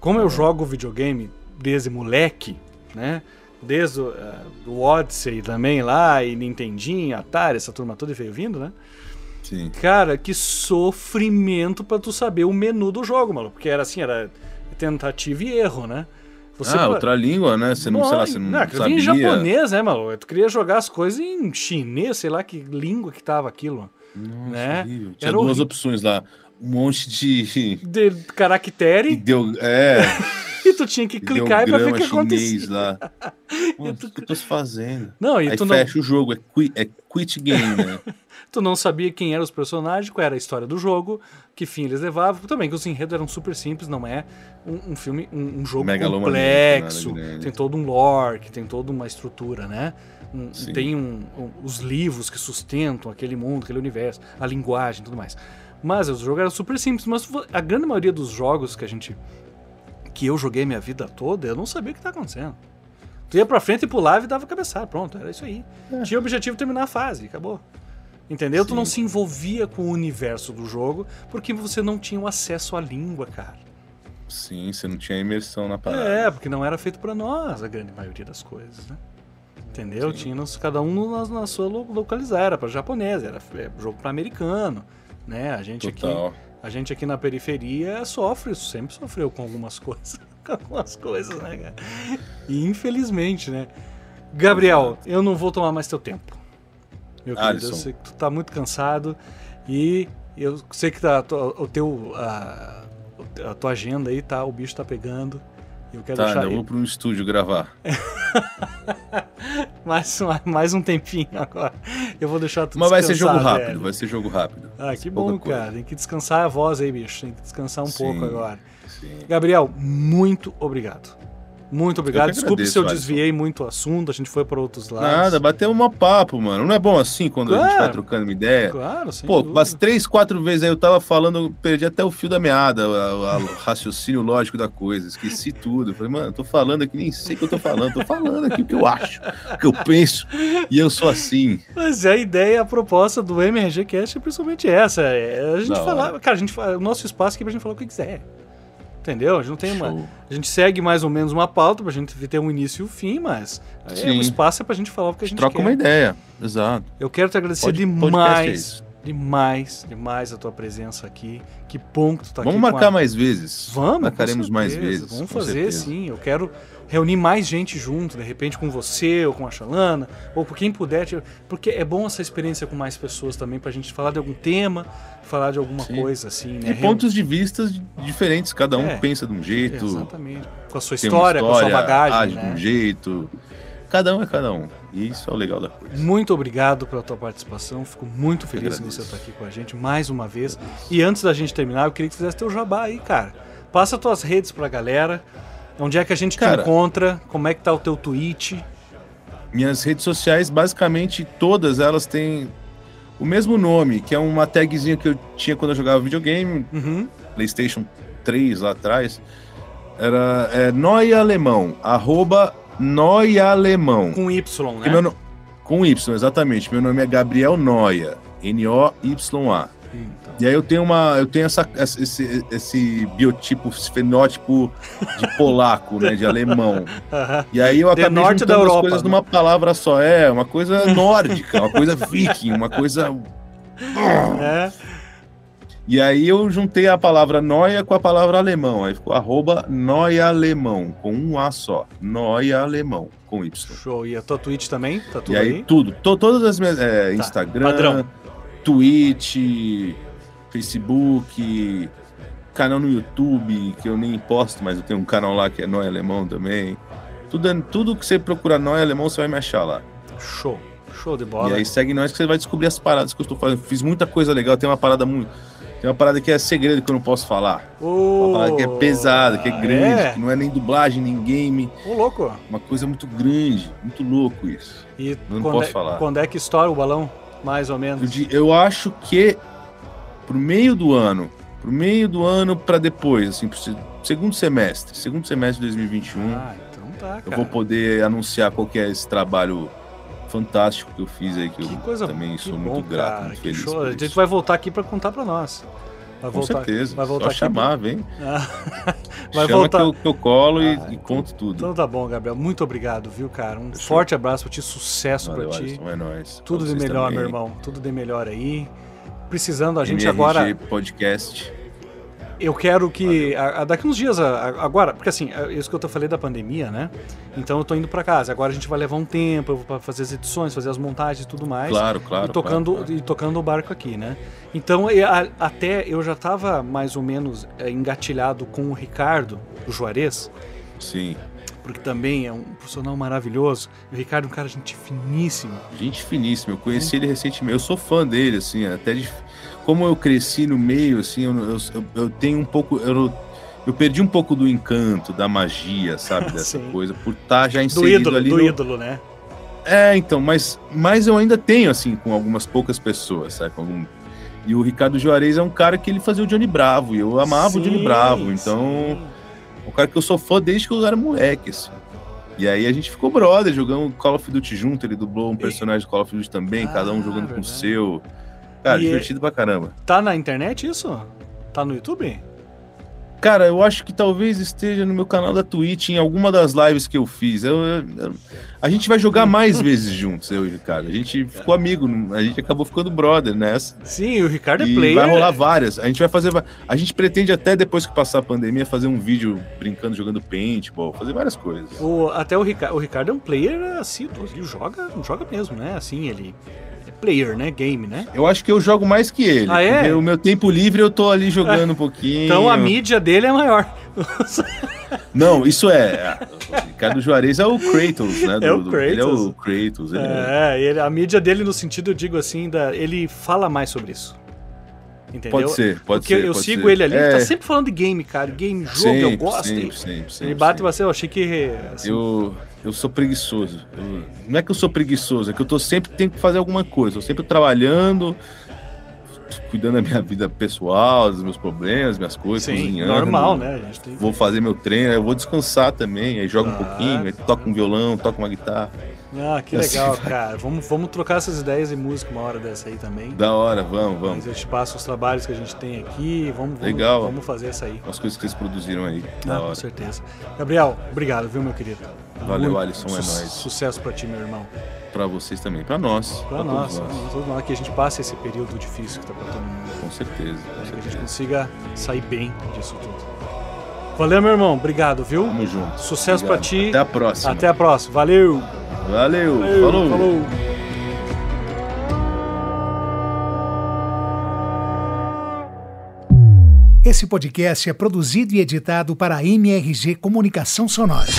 S2: Como eu jogo videogame desde moleque, né? Desde o eh, do Odyssey também lá, e Nintendinho, Atari, essa turma toda veio vindo, né?
S3: Sim.
S2: Cara, que sofrimento pra tu saber o menu do jogo, maluco. Porque era assim, era tentativa e erro, né? Você
S3: ah, outra língua, né? Você não, sei lá, você não,
S2: aquilo
S3: sabia.
S2: vinha em japonês, né, maluco? Tu queria jogar as coisas em chinês, sei lá que língua que tava aquilo.
S3: Nossa,
S2: né?
S3: horrível. Tinha
S2: Era
S3: duas
S2: horrível.
S3: opções lá. Um monte de...
S2: De caractere *laughs*
S3: Ideo... É, *laughs*
S2: E tu tinha que clicar pra ver o que acontecia.
S3: lá. Pô, *laughs*
S2: E
S3: o
S2: tu-
S3: que eu tô fazendo?
S2: Não, e
S3: Aí
S2: tu não,
S3: fecha o jogo, é quit, é quit game, né? *laughs*
S2: tu não sabia quem eram os personagens, qual era a história do jogo, que fim eles levavam. Também que os enredos eram super simples, não é um, um filme, um, um jogo complexo, tem todo um lore, que tem toda uma estrutura, né? Um- tem um- os livros que sustentam aquele mundo, aquele universo, a linguagem e tudo mais. Mas os jogos eram super simples, mas a grande maioria dos jogos que a gente. Que eu joguei minha vida toda, eu não sabia o que tá acontecendo. Tu ia pra frente e pulava e dava cabeçada, pronto, era isso aí. Tinha o objetivo de terminar a fase, acabou. Entendeu? Tu
S3: Sim.
S2: não se envolvia com o universo do jogo porque você não tinha o acesso à língua, cara.
S3: Sim, você não tinha imersão na parada.
S2: É, porque não era feito pra nós a grande maioria das coisas, né? Entendeu?
S3: Sim.
S2: Tinha nos- cada um na, na sua lo- localizar, era pra japonês, era é, jogo pra americano, né? A gente aqui,
S3: Total.
S2: A gente aqui na periferia sofre, sempre sofreu com algumas *laughs* coisas, com algumas coisas, né, cara? E infelizmente, né? Gabriel, eu não vou tomar mais teu tempo. Meu querido, eu
S3: Alisson.
S2: sei que tu tá muito cansado e eu sei que tá, o teu a, a tua agenda aí tá, o bicho tá pegando. Eu quero
S3: Tá,
S2: deixar
S3: eu vou para um estúdio gravar. *laughs*
S2: mais, mais um tempinho agora. Eu vou deixar tu
S3: Mas vai ser jogo rápido,
S2: velho.
S3: vai ser jogo rápido.
S2: Ah, que bom,
S3: coisa.
S2: cara. Tem que descansar a voz aí, bicho. Tem que descansar um
S3: Sim.
S2: pouco agora.
S3: Sim.
S2: Gabriel, muito obrigado. Muito obrigado. Desculpe se eu
S3: agradeço,
S2: desviei muito o assunto, a gente foi para outros lados.
S3: Nada, bateu uma papo, mano. Não é bom assim quando a gente
S2: Claro.
S3: vai trocando uma ideia?
S2: Claro, sem
S3: Pô,
S2: dúvida.
S3: umas três, quatro vezes aí eu tava falando, eu perdi até o fio da meada, o, raciocínio lógico da coisa, esqueci tudo. Falei, mano, tô falando aqui, nem sei o que eu tô falando, tô falando aqui o que eu acho, o que eu penso, e eu sou assim.
S2: Mas a ideia, a proposta do MRG Cast é principalmente essa. É a gente falar. Cara, a gente, o nosso espaço aqui é pra gente falar o que quiser. Entendeu? A gente não tem uma.
S3: Show.
S2: A gente segue mais ou menos uma pauta pra gente ter um início e um fim, mas é,
S3: Sim.
S2: o espaço é pra gente falar o que a gente
S3: Troca
S2: quer.
S3: uma ideia, exato.
S2: Eu quero te agradecer
S3: Pod- podcast é
S2: demais. Demais, demais a tua presença aqui. Que bom que tu tá
S3: Vamos
S2: aqui. com
S3: marcar
S2: a-
S3: mais vezes.
S2: Vamos,
S3: Marcaremos mais vezes.
S2: Vamos fazer
S3: certeza.
S2: sim. Eu quero reunir mais gente junto, de repente com você ou com a Xalana, ou com quem puder, tipo, porque é bom essa experiência com mais pessoas também pra gente falar de algum tema, falar de alguma
S3: Sim.
S2: coisa assim, né?
S3: E pontos de vista diferentes, cada um
S2: É.
S3: pensa de um jeito,
S2: Exatamente. Com a sua
S3: uma
S2: história, com a sua bagagem,
S3: age de
S2: né?
S3: um jeito. Cada um é cada um. E isso é o legal da coisa.
S2: Muito obrigado pela tua participação. Fico muito feliz de você estar aqui com a gente mais uma vez. E antes da gente terminar, eu queria que tu fizesse teu jabá aí, cara. Passa tuas redes pra galera. Onde é que a gente te
S3: Cara.
S2: encontra? Como é que tá o teu tweet?
S3: Minhas redes sociais, basicamente, todas elas têm o mesmo nome, que é uma tagzinha que eu tinha quando eu jogava videogame,
S2: Uhum.
S3: PlayStation 3 lá atrás. Era é, Noia Alemão, arroba Noia Alemão.
S2: Com Y, né?
S3: Meu Com Y, exatamente. Meu nome é Gabriel Noia, N-O-Y-A. E aí eu tenho uma, eu tenho essa, esse, esse biotipo, esse fenótipo de *laughs* polaco, né, de alemão.
S2: Aham.
S3: E aí eu acabei
S2: norte
S3: juntando
S2: da
S3: as
S2: Europa,
S3: coisas
S2: né?
S3: numa palavra só. É, uma coisa nórdica, uma coisa *laughs* viking, uma coisa...
S2: É.
S3: E aí eu juntei a palavra noia com a palavra alemão. Aí ficou arroba noia alemão, com um A só. Noia alemão, com Y.
S2: Show. E a tua Twitch também? Tá tudo
S3: E aí,
S2: aí?
S3: tudo. to- todas as minhas. é, Instagram,
S2: padrão.
S3: Twitch, Facebook, canal no YouTube, que eu nem posto, mas eu tenho um canal lá que é Noia Alemão também. Tudo, tudo que você procurar Noia Alemão, você vai me achar lá.
S2: Show. Show de
S3: E
S2: bola.
S3: aí segue nós que você vai descobrir as paradas que eu estou fazendo. Fiz muita coisa legal, tem uma parada muito. Tem uma parada que é segredo que eu não posso falar.
S2: Ô,
S3: Uma parada que é pesada, que é grande,
S2: é?
S3: que não é nem dublagem, nem game.
S2: Ô, louco.
S3: Uma coisa muito grande, muito louco isso.
S2: E
S3: Não
S2: quando,
S3: posso
S2: é,
S3: falar.
S2: quando é que estoura o balão? Mais ou
S3: Eu,
S2: menos.
S3: di- eu acho que pro meio do ano, pro meio do ano pra depois, assim, pro se- segundo semestre, segundo semestre de 2021,
S2: Ah, então tá,
S3: eu
S2: cara.
S3: vou poder anunciar qual que é esse trabalho fantástico que eu fiz aí, que,
S2: Que
S3: eu
S2: coisa
S3: também
S2: que
S3: sou
S2: bom,
S3: muito grato,
S2: cara,
S3: muito feliz
S2: show. A gente vai voltar aqui pra contar pra nós. Vai
S3: Com
S2: voltar,
S3: certeza,
S2: vai voltar
S3: só
S2: aqui
S3: chamar, vem. *laughs*
S2: Vai
S3: Chama
S2: voltar.
S3: que eu, que eu colo e,
S2: Ah,
S3: e conto tudo.
S2: Então tá bom, Gabriel. Muito obrigado, viu, cara? Um
S3: Fechou.
S2: forte abraço pra ti, sucesso
S3: Valeu,
S2: pra ti.
S3: É nóis.
S2: Tudo de melhor,
S3: também.
S2: meu irmão. Tudo de melhor aí. Precisando, a gente
S3: MRG
S2: agora.
S3: Podcast.
S2: Eu quero que. a- a- daqui uns dias, a- agora, porque assim, é isso que eu falei da pandemia, né? Então eu tô indo pra casa. Agora a gente vai levar um tempo, eu vou fazer as edições, fazer as montagens e tudo mais.
S3: Claro, claro.
S2: e tocando,
S3: claro, claro.
S2: e tocando o barco aqui, né? Então, até eu já tava mais ou menos é, engatilhado com o Ricardo, do Juarez,
S3: Sim.
S2: Porque também é um profissional maravilhoso. O Ricardo é um cara gente finíssima.
S3: Gente finíssima. Eu conheci ele recentemente. Eu sou fã dele, assim, até de. Como eu cresci no meio, assim, eu, eu, eu tenho um pouco. Eu, eu perdi um pouco do encanto, da magia, sabe? *laughs* Dessa coisa, por estar tá já inserido
S2: do ídolo,
S3: ali.
S2: Do
S3: no...
S2: ídolo, né?
S3: É, então, mas, mas eu ainda tenho, assim, com algumas poucas pessoas, sabe? Com algum... E o Ricardo Juarez é um cara que ele fazia o Johnny Bravo, e eu amava sim, o Johnny Bravo, então. Sim. Um cara que eu sou fã desde que eu era moleque, assim. E aí a gente ficou brother, jogando Call of Duty junto, ele dublou um personagem de Call of Duty também, ah, cada um jogando com o seu. Cara, e divertido pra caramba.
S2: Tá na internet isso? Tá no YouTube?
S3: Cara, eu acho que talvez esteja no meu canal da Twitch, em alguma das lives que eu fiz. Eu, eu, a gente vai jogar mais vezes *laughs* juntos, eu e o Ricardo. A gente ficou amigo, a gente acabou ficando brother nessa.
S2: Sim, o Ricardo é
S3: e
S2: player.
S3: Vai rolar várias. A gente vai fazer. A gente pretende até depois que passar a pandemia fazer um vídeo brincando, jogando paintball, fazer várias coisas.
S2: O, até o Ricardo, o Ricardo é um player assim, ele joga, joga mesmo, né? Assim, ele player, né? Game, né?
S3: Eu acho que eu jogo mais que ele.
S2: Ah, é?
S3: O meu tempo livre eu tô ali jogando é. um pouquinho.
S2: Então a mídia dele é maior. *laughs*
S3: Não, isso é. O Ricardo Juarez é o Kratos, né?
S2: Do, é o Kratos.
S3: Ele é o Kratos.
S2: Ele é, Ele, a mídia dele, no sentido, eu digo assim, da, ele fala mais sobre isso. Entendeu?
S3: Pode ser, pode
S2: Porque
S3: ser.
S2: eu sigo ser. ele ali, é. ele tá sempre falando de game, cara. Game, jogo, sempre, eu gosto. Sempre, sempre, sempre, ele bate você, eu achei que.
S3: Assim, eu, eu sou preguiçoso. Eu, não é que eu sou preguiçoso, é que eu tô sempre tenho que fazer alguma coisa. Eu sempre trabalhando, cuidando da minha *laughs* vida pessoal, dos meus problemas, minhas coisas,
S2: Sim,
S3: cozinhando.
S2: normal, né? Tem...
S3: Vou fazer meu treino, eu vou descansar também, aí jogo ah, um pouquinho, aí toco um violão, toco uma guitarra.
S2: Ah, que assim legal, cara. Vamos, vamos trocar essas ideias em música uma hora dessa aí também.
S3: Da hora, vamos, vamos.
S2: A gente passa os trabalhos que a gente tem aqui, vamos,
S3: legal.
S2: vamos, vamos fazer isso aí.
S3: As coisas que vocês produziram aí.
S2: Ah, com certeza. Gabriel, obrigado, viu, meu querido?
S3: Valeu, Muito Alisson, é
S2: su
S3: nóis.
S2: Sucesso pra ti, meu irmão.
S3: Pra vocês também, pra nós.
S2: Pra, pra nós, todos nós. Que a gente passe esse período difícil que tá pra todo mundo.
S3: Com certeza. Com
S2: que
S3: certeza.
S2: a gente consiga sair bem disso tudo. Valeu, meu irmão. Obrigado, viu?
S3: Tamo junto.
S2: Sucesso
S3: Obrigado.
S2: pra ti.
S3: Até a próxima.
S2: Até a próxima. Valeu.
S3: Valeu.
S2: Valeu.
S3: Falou.
S2: Falou.
S6: Esse podcast é produzido e editado para a MRG Comunicação Sonora.